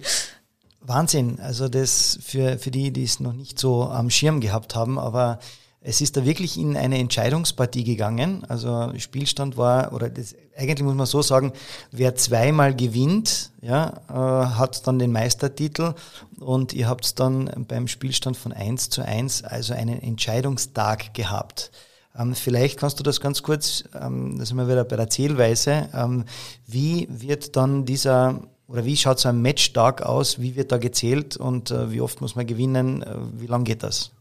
Wahnsinn. Also das für, für die, die es noch nicht so am Schirm gehabt haben, aber es ist da wirklich in eine Entscheidungspartie gegangen. Also Spielstand war, oder das, eigentlich muss man so sagen, wer zweimal gewinnt, ja, äh, hat dann den Meistertitel und ihr habt dann beim Spielstand von 1 zu 1 also einen Entscheidungstag gehabt. Ähm, vielleicht kannst du das ganz kurz, ähm, da sind wir wieder bei der Zählweise, ähm, wie wird dann dieser oder wie schaut so ein Matchtag aus? Wie wird da gezählt und äh, wie oft muss man gewinnen? Äh, wie lang geht das?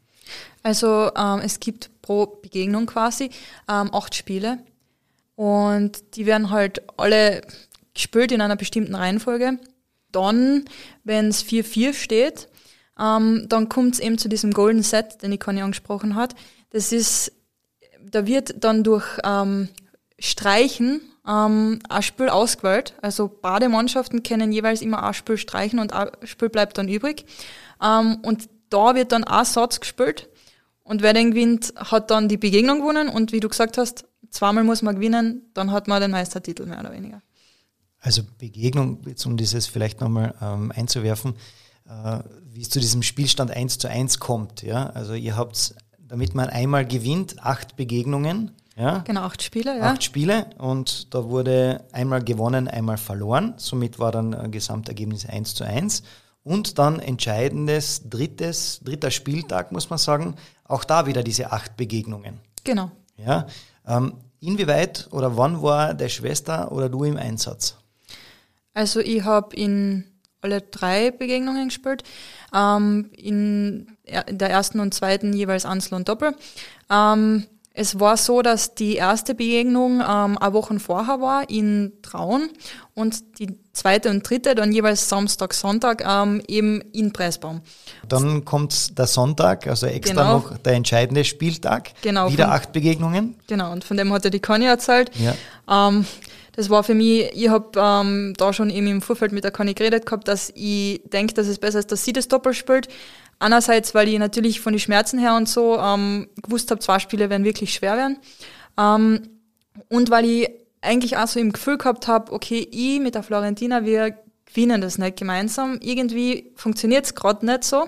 Also ähm, es gibt pro Begegnung quasi ähm, acht Spiele und die werden halt alle gespielt in einer bestimmten Reihenfolge. Dann, wenn es 4-4 steht, ähm, dann kommt es eben zu diesem Golden Set, den ich Conny angesprochen hat. Das ist, da wird dann durch ähm, Streichen ähm, ein Spiel ausgewählt. Also beide Mannschaften können jeweils immer ein Spiel streichen und ein Spiel bleibt dann übrig. Ähm, und da wird dann ein Satz gespielt und wer den gewinnt, hat dann die Begegnung gewonnen und wie du gesagt hast, zweimal muss man gewinnen, dann hat man den Meistertitel mehr oder weniger. Also Begegnung, jetzt um dieses vielleicht nochmal ähm, einzuwerfen, äh, wie es zu diesem Spielstand 1 zu 1 kommt. Ja? Also ihr habt, damit man einmal gewinnt, acht Begegnungen ja? Genau, acht Spiele, ja. Acht Spiele und da wurde einmal gewonnen, einmal verloren. Somit war dann ein Gesamtergebnis 1 zu 1. Und dann entscheidendes drittes, dritter Spieltag, muss man sagen, auch da wieder diese acht Begegnungen. Genau. Ja, ähm, inwieweit oder wann war der Schwester oder du im Einsatz? Also ich habe in alle drei Begegnungen gespielt. Ähm, in, der ersten und zweiten jeweils Einzel und Doppel. Ähm, es war so, dass die erste Begegnung ähm, eine Woche vorher war in Traun und die zweite und dritte dann jeweils Samstag, Sonntag ähm, eben in Preisbaum. Dann kommt der Sonntag, also extra genau. noch der entscheidende Spieltag. Genau. Wieder von, acht Begegnungen. Genau, und von dem hat er die Conny erzählt. Ja. Ähm, das war für mich, ich habe ähm, da schon eben im Vorfeld mit der Conny geredet gehabt, dass ich denke, dass es besser ist, dass sie das Doppel spielt. Einerseits, weil ich natürlich von den Schmerzen her und so ähm, gewusst habe, zwei Spiele werden wirklich schwer werden. Ähm, und weil ich eigentlich auch so im Gefühl gehabt habe, okay, ich mit der Florentina, wir gewinnen das nicht gemeinsam. Irgendwie funktioniert es gerade nicht so.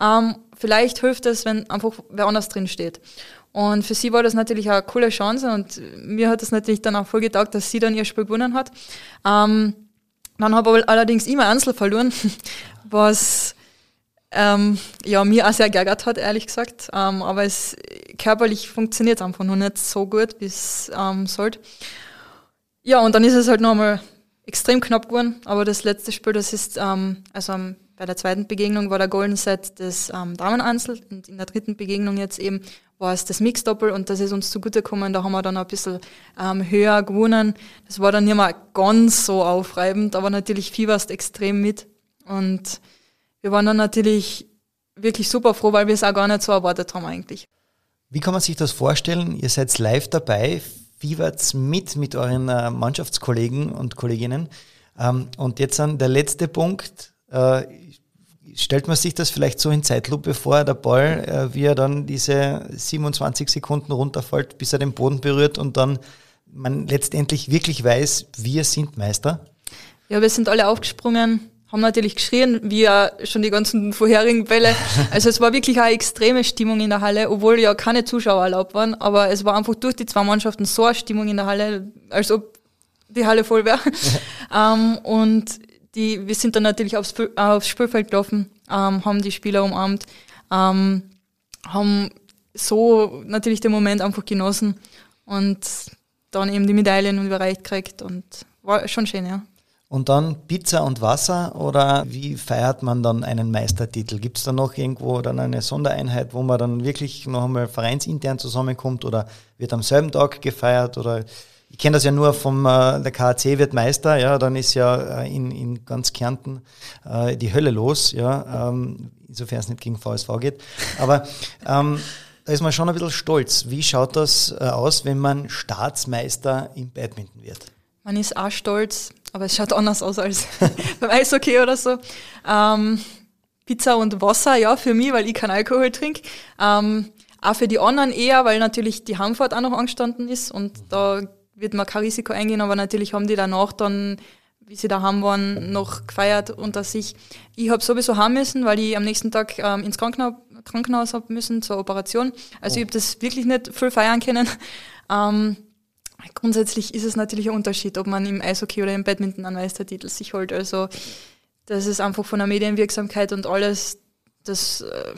Ähm, vielleicht hilft es, wenn einfach wer anders drin steht. Und für sie war das natürlich eine coole Chance und mir hat das natürlich dann auch voll getaugt, dass sie dann ihr Spiel gewonnen hat. Ähm, dann habe ich allerdings immer Einzel verloren, was ähm, ja, mir auch sehr geärgert hat, ehrlich gesagt. Ähm, aber es körperlich funktioniert einfach noch nicht so gut, wie es ähm, sollte. Ja, und dann ist es halt nochmal extrem knapp geworden. Aber das letzte Spiel, das ist, ähm, also bei der zweiten Begegnung war der Golden Set des ähm, Dameneinzel und in der dritten Begegnung jetzt eben war es das Mixdoppel und das ist uns zugute gekommen. Da haben wir dann ein bisschen ähm, höher gewonnen. Das war dann nicht mehr ganz so aufreibend, aber natürlich fieberst extrem mit. Und wir waren dann natürlich wirklich super froh, weil wir es auch gar nicht so erwartet haben eigentlich. Wie kann man sich das vorstellen? Ihr seid live dabei, fiebert mit mit euren äh, Mannschaftskollegen und Kolleginnen. Ähm, und jetzt dann der letzte Punkt. Äh, stellt man sich das vielleicht so in Zeitlupe vor, der Ball, äh, wie er dann diese 27 Sekunden runterfällt, bis er den Boden berührt und dann man letztendlich wirklich weiß, wir sind Meister? Ja, wir sind alle aufgesprungen, haben natürlich geschrien, wie ja schon die ganzen vorherigen Bälle. Also es war wirklich eine extreme Stimmung in der Halle, obwohl ja keine Zuschauer erlaubt waren. Aber es war einfach durch die zwei Mannschaften so eine Stimmung in der Halle, als ob die Halle voll wäre. ähm, und die, wir sind dann natürlich aufs, aufs Spielfeld gelaufen, ähm, haben die Spieler umarmt, ähm, haben so natürlich den Moment einfach genossen und dann eben die Medaillen überreicht gekriegt und war schon schön, ja. Und dann Pizza und Wasser oder wie feiert man dann einen Meistertitel? Gibt es da noch irgendwo dann eine Sondereinheit, wo man dann wirklich noch einmal vereinsintern zusammenkommt oder wird am selben Tag gefeiert oder ich kenne das ja nur vom, äh, der KAC wird Meister, ja, dann ist ja äh, in, in ganz Kärnten äh, die Hölle los, ja, ähm, insofern es nicht gegen VSV geht. Aber ähm, da ist man schon ein bisschen stolz. Wie schaut das äh, aus, wenn man Staatsmeister im Badminton wird? Man ist auch stolz, aber es schaut anders aus als beim Eishockey oder so. Ähm, Pizza und Wasser, ja, für mich, weil ich keinen Alkohol trinke. Ähm, auch für die anderen eher, weil natürlich die Heimfahrt auch noch angestanden ist und da wird man kein Risiko eingehen, aber natürlich haben die danach dann, wie sie daheim waren, noch gefeiert unter sich. Ich habe sowieso haben müssen, weil ich am nächsten Tag ähm, ins Krankenhaus, Krankenhaus hab müssen zur Operation. Also oh. ich habe das wirklich nicht viel feiern können. Ähm, grundsätzlich ist es natürlich ein Unterschied, ob man im Eishockey oder im Badminton einen Meistertitel sich holt. Also das ist einfach von der Medienwirksamkeit und alles, das äh,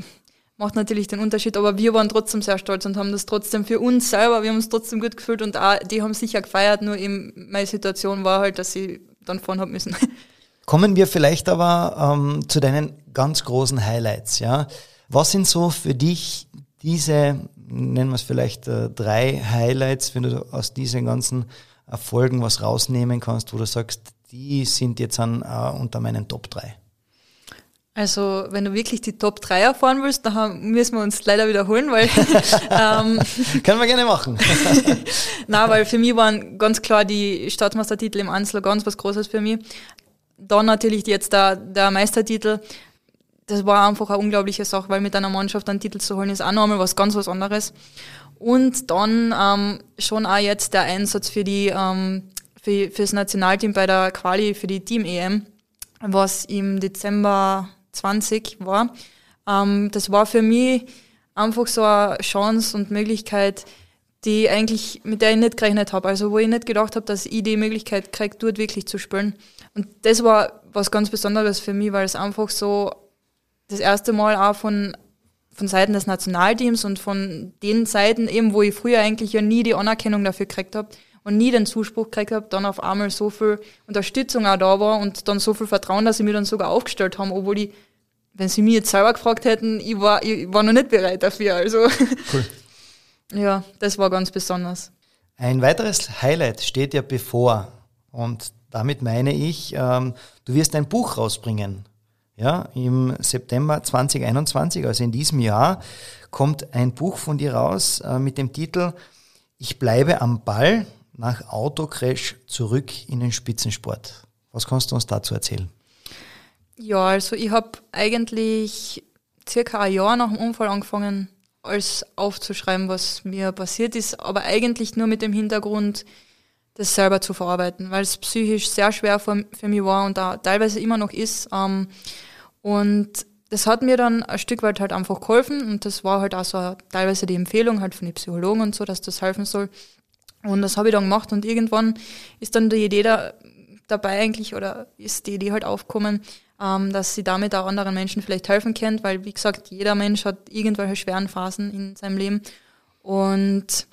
macht natürlich den Unterschied, aber wir waren trotzdem sehr stolz und haben das trotzdem für uns selber, wir haben uns trotzdem gut gefühlt und auch, die haben sicher gefeiert, nur eben meine Situation war halt, dass ich dann fahren haben müssen. Kommen wir vielleicht aber ähm, zu deinen ganz großen Highlights, ja. Was sind so für dich diese, nennen wir es vielleicht äh, drei Highlights, wenn du aus diesen ganzen Erfolgen was rausnehmen kannst, wo du sagst, die sind jetzt an, äh, unter meinen Top 3? Also, wenn du wirklich die Top 3 erfahren willst, dann müssen wir uns leider wiederholen, weil. ähm, Können wir gerne machen. Na, weil für mich waren ganz klar die Staatsmeistertitel im Einzel ganz was Großes für mich. Dann natürlich jetzt der, der Meistertitel. Das war einfach eine unglaubliche Sache, weil mit einer Mannschaft einen Titel zu holen ist auch nochmal was ganz was anderes. Und dann ähm, schon auch jetzt der Einsatz für die ähm, für, fürs Nationalteam bei der Quali für die Team EM, was im Dezember 20 war. Ähm, das war für mich einfach so eine Chance und Möglichkeit, die eigentlich, mit der ich nicht gerechnet habe. Also wo ich nicht gedacht habe, dass ich die Möglichkeit kriege, dort wirklich zu spielen. Und das war was ganz Besonderes für mich, weil es einfach so das erste Mal auch von, von Seiten des Nationalteams und von den Seiten eben, wo ich früher eigentlich ja nie die Anerkennung dafür gekriegt habe und nie den Zuspruch gekriegt habe, dann auf einmal so viel Unterstützung auch da war und dann so viel Vertrauen, dass sie mir dann sogar aufgestellt haben, obwohl ich wenn sie mich jetzt selber gefragt hätten, ich war, ich war noch nicht bereit dafür. Also cool. ja, das war ganz besonders. Ein weiteres Highlight steht ja bevor und damit meine ich, ähm, du wirst ein Buch rausbringen. Ja, im September 2021, also in diesem Jahr, kommt ein Buch von dir raus äh, mit dem Titel Ich bleibe am Ball nach Autocrash zurück in den Spitzensport. Was kannst du uns dazu erzählen? Ja, also ich habe eigentlich circa ein Jahr nach dem Unfall angefangen, alles aufzuschreiben, was mir passiert ist, aber eigentlich nur mit dem Hintergrund, das selber zu verarbeiten, weil es psychisch sehr schwer für, für mich war und da teilweise immer noch ist. Ähm, und das hat mir dann ein Stück weit halt einfach geholfen und das war halt auch so teilweise die Empfehlung halt von den Psychologen und so, dass das helfen soll. Und das habe ich dann gemacht und irgendwann ist dann die Idee da, dabei eigentlich oder ist die Idee halt aufgekommen, ähm, dass sie damit auch anderen Menschen vielleicht helfen kennt, weil wie gesagt, jeder Mensch hat irgendwelche schweren Phasen in seinem Leben. Und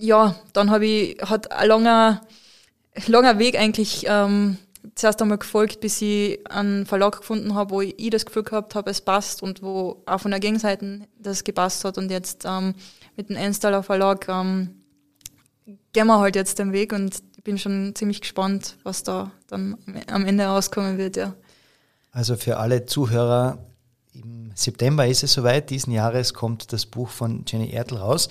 ja, dann habe ich, hat ein langer, langer Weg eigentlich ähm, zuerst einmal gefolgt, bis ich einen Verlag gefunden habe, wo ich das Gefühl gehabt habe, es passt und wo auch von der Gegenseite das gepasst hat. Und jetzt ähm, mit dem Enstaller Verlag ähm, gehen wir halt jetzt den Weg und bin schon ziemlich gespannt, was da dann am Ende rauskommen wird, ja. Also für alle Zuhörer, im September ist es soweit, diesen Jahres kommt das Buch von Jenny Ertl raus.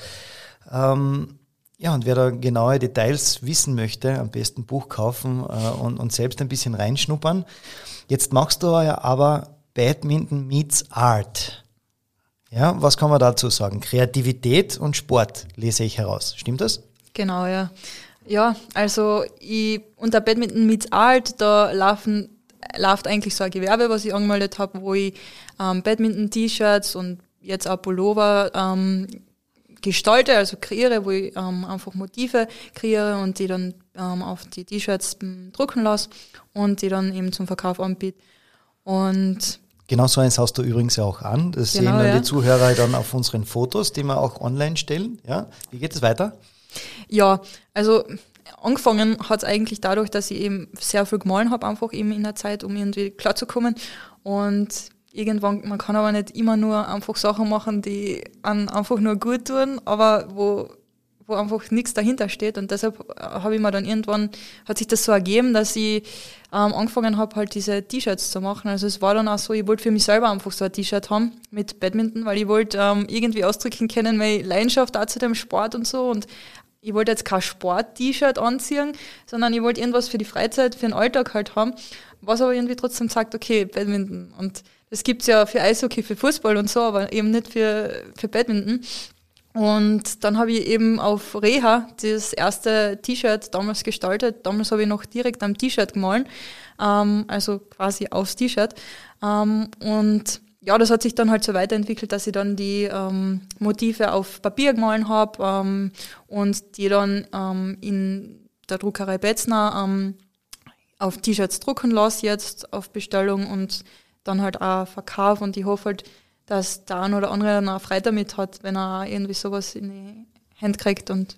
Ähm, ja, und wer da genaue Details wissen möchte, am besten Buch kaufen äh, und, und selbst ein bisschen reinschnuppern. Jetzt machst du ja aber Badminton meets Art. Ja, was kann man dazu sagen? Kreativität und Sport lese ich heraus. Stimmt das? Genau, ja. Ja, also ich, unter Badminton meets Art, da laufen läuft eigentlich so ein Gewerbe, was ich angemeldet habe, wo ich ähm, Badminton-T-Shirts und jetzt auch Pullover ähm, gestalte, also kreiere, wo ich ähm, einfach Motive kreiere und die dann ähm, auf die T-Shirts drucken lasse und die dann eben zum Verkauf anbiete. Und Genau so eins hast du übrigens ja auch an. Das Genau, sehen dann ja. die Zuhörer dann auf unseren Fotos, die wir auch online stellen. Ja, wie geht es weiter? Ja, also angefangen hat es eigentlich dadurch, dass ich eben sehr viel gemahlen habe, einfach eben in der Zeit, um irgendwie klarzukommen. Und irgendwann, man kann aber nicht immer nur einfach Sachen machen, die an einfach nur gut tun, aber wo, wo einfach nichts dahinter steht. Und deshalb habe ich mir dann irgendwann, hat sich das so ergeben, dass ich ähm, angefangen habe, halt diese T-Shirts zu machen. Also es war dann auch so, ich wollte für mich selber einfach so ein T-Shirt haben mit Badminton, weil ich wollte ähm, irgendwie ausdrücken können, meine Leidenschaft auch zu dem Sport und so. Und ich wollte jetzt kein Sport-T-Shirt anziehen, sondern ich wollte irgendwas für die Freizeit, für den Alltag halt haben, was aber irgendwie trotzdem sagt, okay, Badminton. Und das gibt's ja für Eishockey, für Fußball und so, aber eben nicht für, für Badminton. Und dann habe ich eben auf Reha das erste T-Shirt damals gestaltet. Damals habe ich noch direkt am T-Shirt gemahlen, ähm, also quasi aufs T-Shirt. Ähm, und ja, das hat sich dann halt so weiterentwickelt, dass ich dann die ähm, Motive auf Papier gemahlen habe ähm, und die dann ähm, in der Druckerei Betzner ähm, auf T-Shirts drucken lasse jetzt auf Bestellung und dann halt auch verkaufe und ich hoffe halt, dass der ein oder andere dann auch Freude damit hat, wenn er irgendwie sowas in die Hände kriegt und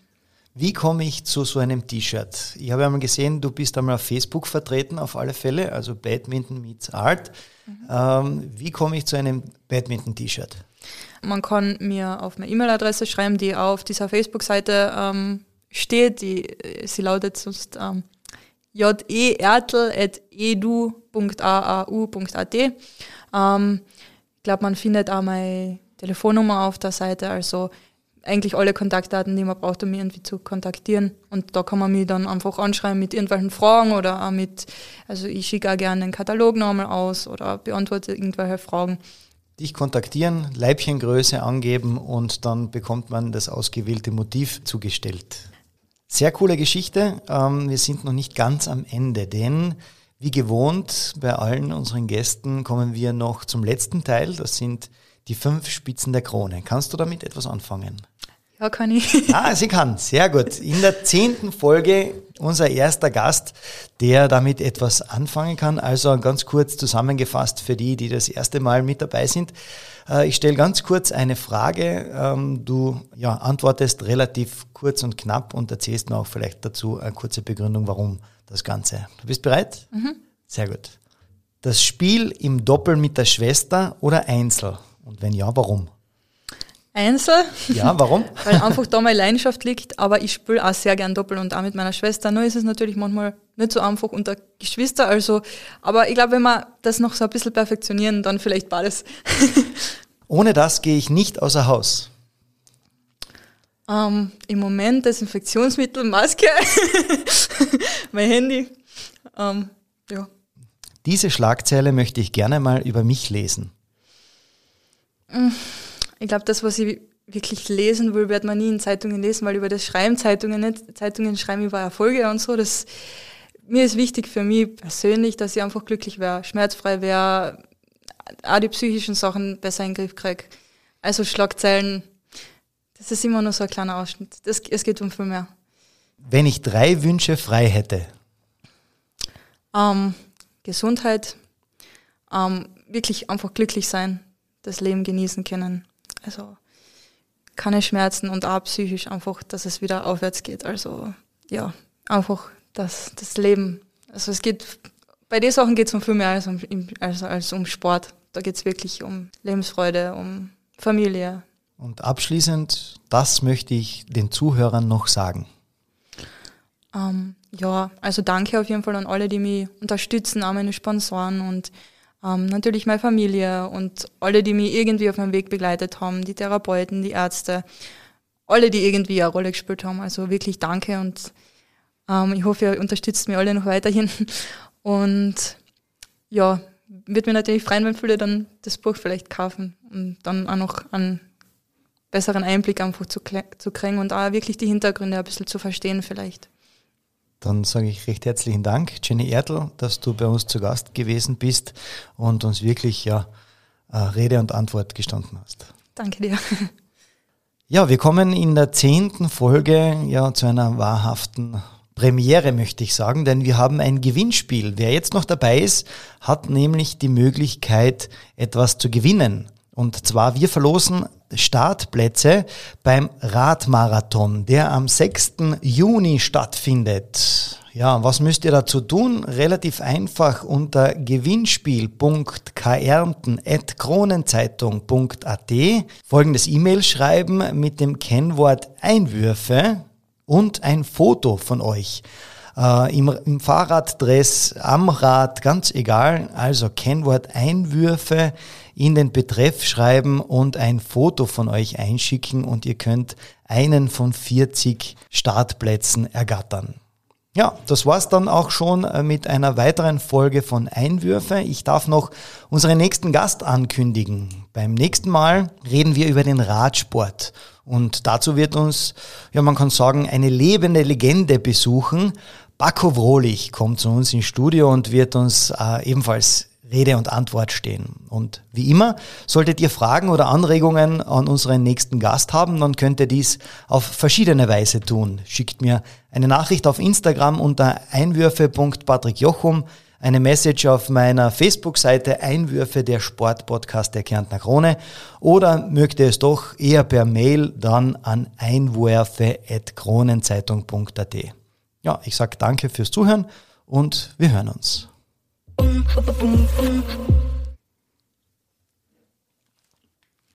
Wie komme ich zu so einem T-Shirt? Ich habe einmal gesehen, du bist einmal auf Facebook vertreten, auf alle Fälle, also Badminton meets Art. Ähm, wie komme ich zu einem Badminton-T-Shirt? Man kann mir auf meine E-Mail-Adresse schreiben, die auf dieser Facebook-Seite ähm, steht. Die, sie lautet sonst ähm, jeertel.edu.aau.at. Ähm, ich glaube, man findet auch meine Telefonnummer auf der Seite, also eigentlich alle Kontaktdaten, die man braucht, um mich irgendwie zu kontaktieren. Und da kann man mich dann einfach anschreiben mit irgendwelchen Fragen oder auch mit, also ich schicke auch gerne den Katalog nochmal aus oder beantworte irgendwelche Fragen. Dich kontaktieren, Leibchengröße angeben und dann bekommt man das ausgewählte Motiv zugestellt. Sehr coole Geschichte. Ähm, wir sind noch nicht ganz am Ende, denn wie gewohnt bei allen unseren Gästen kommen wir noch zum letzten Teil. Das sind die fünf Spitzen der Krone. Kannst du damit etwas anfangen? Ja, kann ich. Ah, sie kann. Sehr gut. In der zehnten Folge unser erster Gast, der damit etwas anfangen kann. Also ganz kurz zusammengefasst für die, die das erste Mal mit dabei sind. Äh, Ich stelle ganz kurz eine Frage. Ähm, Du ja, antwortest relativ kurz und knapp und erzählst mir auch vielleicht dazu eine kurze Begründung, warum das Ganze. Du bist bereit? Sehr gut. Das Spiel im Doppel mit der Schwester oder Einzel? Und wenn ja, warum? Einzel, Ja, warum? weil einfach da meine Leidenschaft liegt, aber ich spiele auch sehr gern Doppel und auch mit meiner Schwester. Nur ist es natürlich manchmal nicht so einfach unter Geschwister, also, aber ich glaube, wenn wir das noch so ein bisschen perfektionieren, dann vielleicht beides. Ohne das gehe ich nicht außer Haus. Ähm, Im Moment Desinfektionsmittel, Maske, mein Handy. Ähm, ja. Diese Schlagzeile möchte ich gerne mal über mich lesen. Ich glaube, das, was ich wirklich lesen will, wird man nie in Zeitungen lesen, weil über das schreiben Zeitungen nicht. Zeitungen schreiben über Erfolge und so. Das, mir ist wichtig für mich persönlich, dass ich einfach glücklich wäre, schmerzfrei wäre, auch die psychischen Sachen besser in den Griff kriege. Also Schlagzeilen, das ist immer nur so ein kleiner Ausschnitt. Das, es geht um viel mehr. Wenn ich drei Wünsche frei hätte, Ähm, Gesundheit, ähm, wirklich einfach glücklich sein, das Leben genießen können. Also keine Schmerzen und auch psychisch einfach, dass es wieder aufwärts geht. Also ja, einfach das, das Leben. Also es geht, bei den Sachen geht es um viel mehr als um, als, als um Sport. Da geht es wirklich um Lebensfreude, um Familie. und abschließend, das möchte ich den Zuhörern noch sagen. Ähm, ja, also danke auf jeden Fall an alle, die mich unterstützen, auch meine Sponsoren und ähm, natürlich meine Familie und alle, die mich irgendwie auf meinem Weg begleitet haben, die Therapeuten, die Ärzte, alle, die irgendwie eine Rolle gespielt haben. Also wirklich danke und ähm, ich hoffe, ihr unterstützt mich alle noch weiterhin. Und ja, würde mich natürlich freuen, wenn viele dann das Buch vielleicht kaufen und dann auch noch einen besseren Einblick einfach zu, zu kriegen und auch wirklich die Hintergründe ein bisschen zu verstehen vielleicht. Dann sage ich recht herzlichen Dank, Jenny Ertl, dass du bei uns zu Gast gewesen bist und uns wirklich ja, äh, Rede und Antwort gestanden hast. Danke dir. Ja, wir kommen in der zehnten Folge ja zu einer wahrhaften Premiere, möchte ich sagen, denn wir haben ein Gewinnspiel. Wer jetzt noch dabei ist, hat nämlich die Möglichkeit, etwas zu gewinnen. Und zwar, wir verlosen Startplätze beim Radmarathon, der am 6. Juni stattfindet. Ja, was müsst ihr dazu tun? Relativ einfach unter gewinnspiel.kärnten.kronenzeitung.at folgendes E-Mail schreiben mit dem Kennwort Einwürfe und ein Foto von euch. Äh, im, im, Fahrraddress, am Rad, ganz egal. Also Kennwort Einwürfe in den Betreff schreiben und ein Foto von euch einschicken und ihr könnt einen von 40 Startplätzen ergattern. Ja, das war's dann auch schon äh, mit einer weiteren Folge von Einwürfe. Ich darf noch unseren nächsten Gast ankündigen. Beim nächsten Mal reden wir über den Radsport. Und dazu wird uns, ja, man kann sagen, eine lebende Legende besuchen. Bako Wrohlich kommt zu uns ins Studio und wird uns äh, ebenfalls Rede und Antwort stehen. Und wie immer, solltet ihr Fragen oder Anregungen an unseren nächsten Gast haben, dann könnt ihr dies auf verschiedene Weise tun. Schickt mir eine Nachricht auf Instagram unter einwürfe.patrickjochum, eine Message auf meiner Facebook-Seite Einwürfe der Sportpodcast der Kärntner Krone oder mögt ihr es doch eher per Mail dann an einwürfe.kronenzeitung.at. Ja, ich sage danke fürs Zuhören und wir hören uns.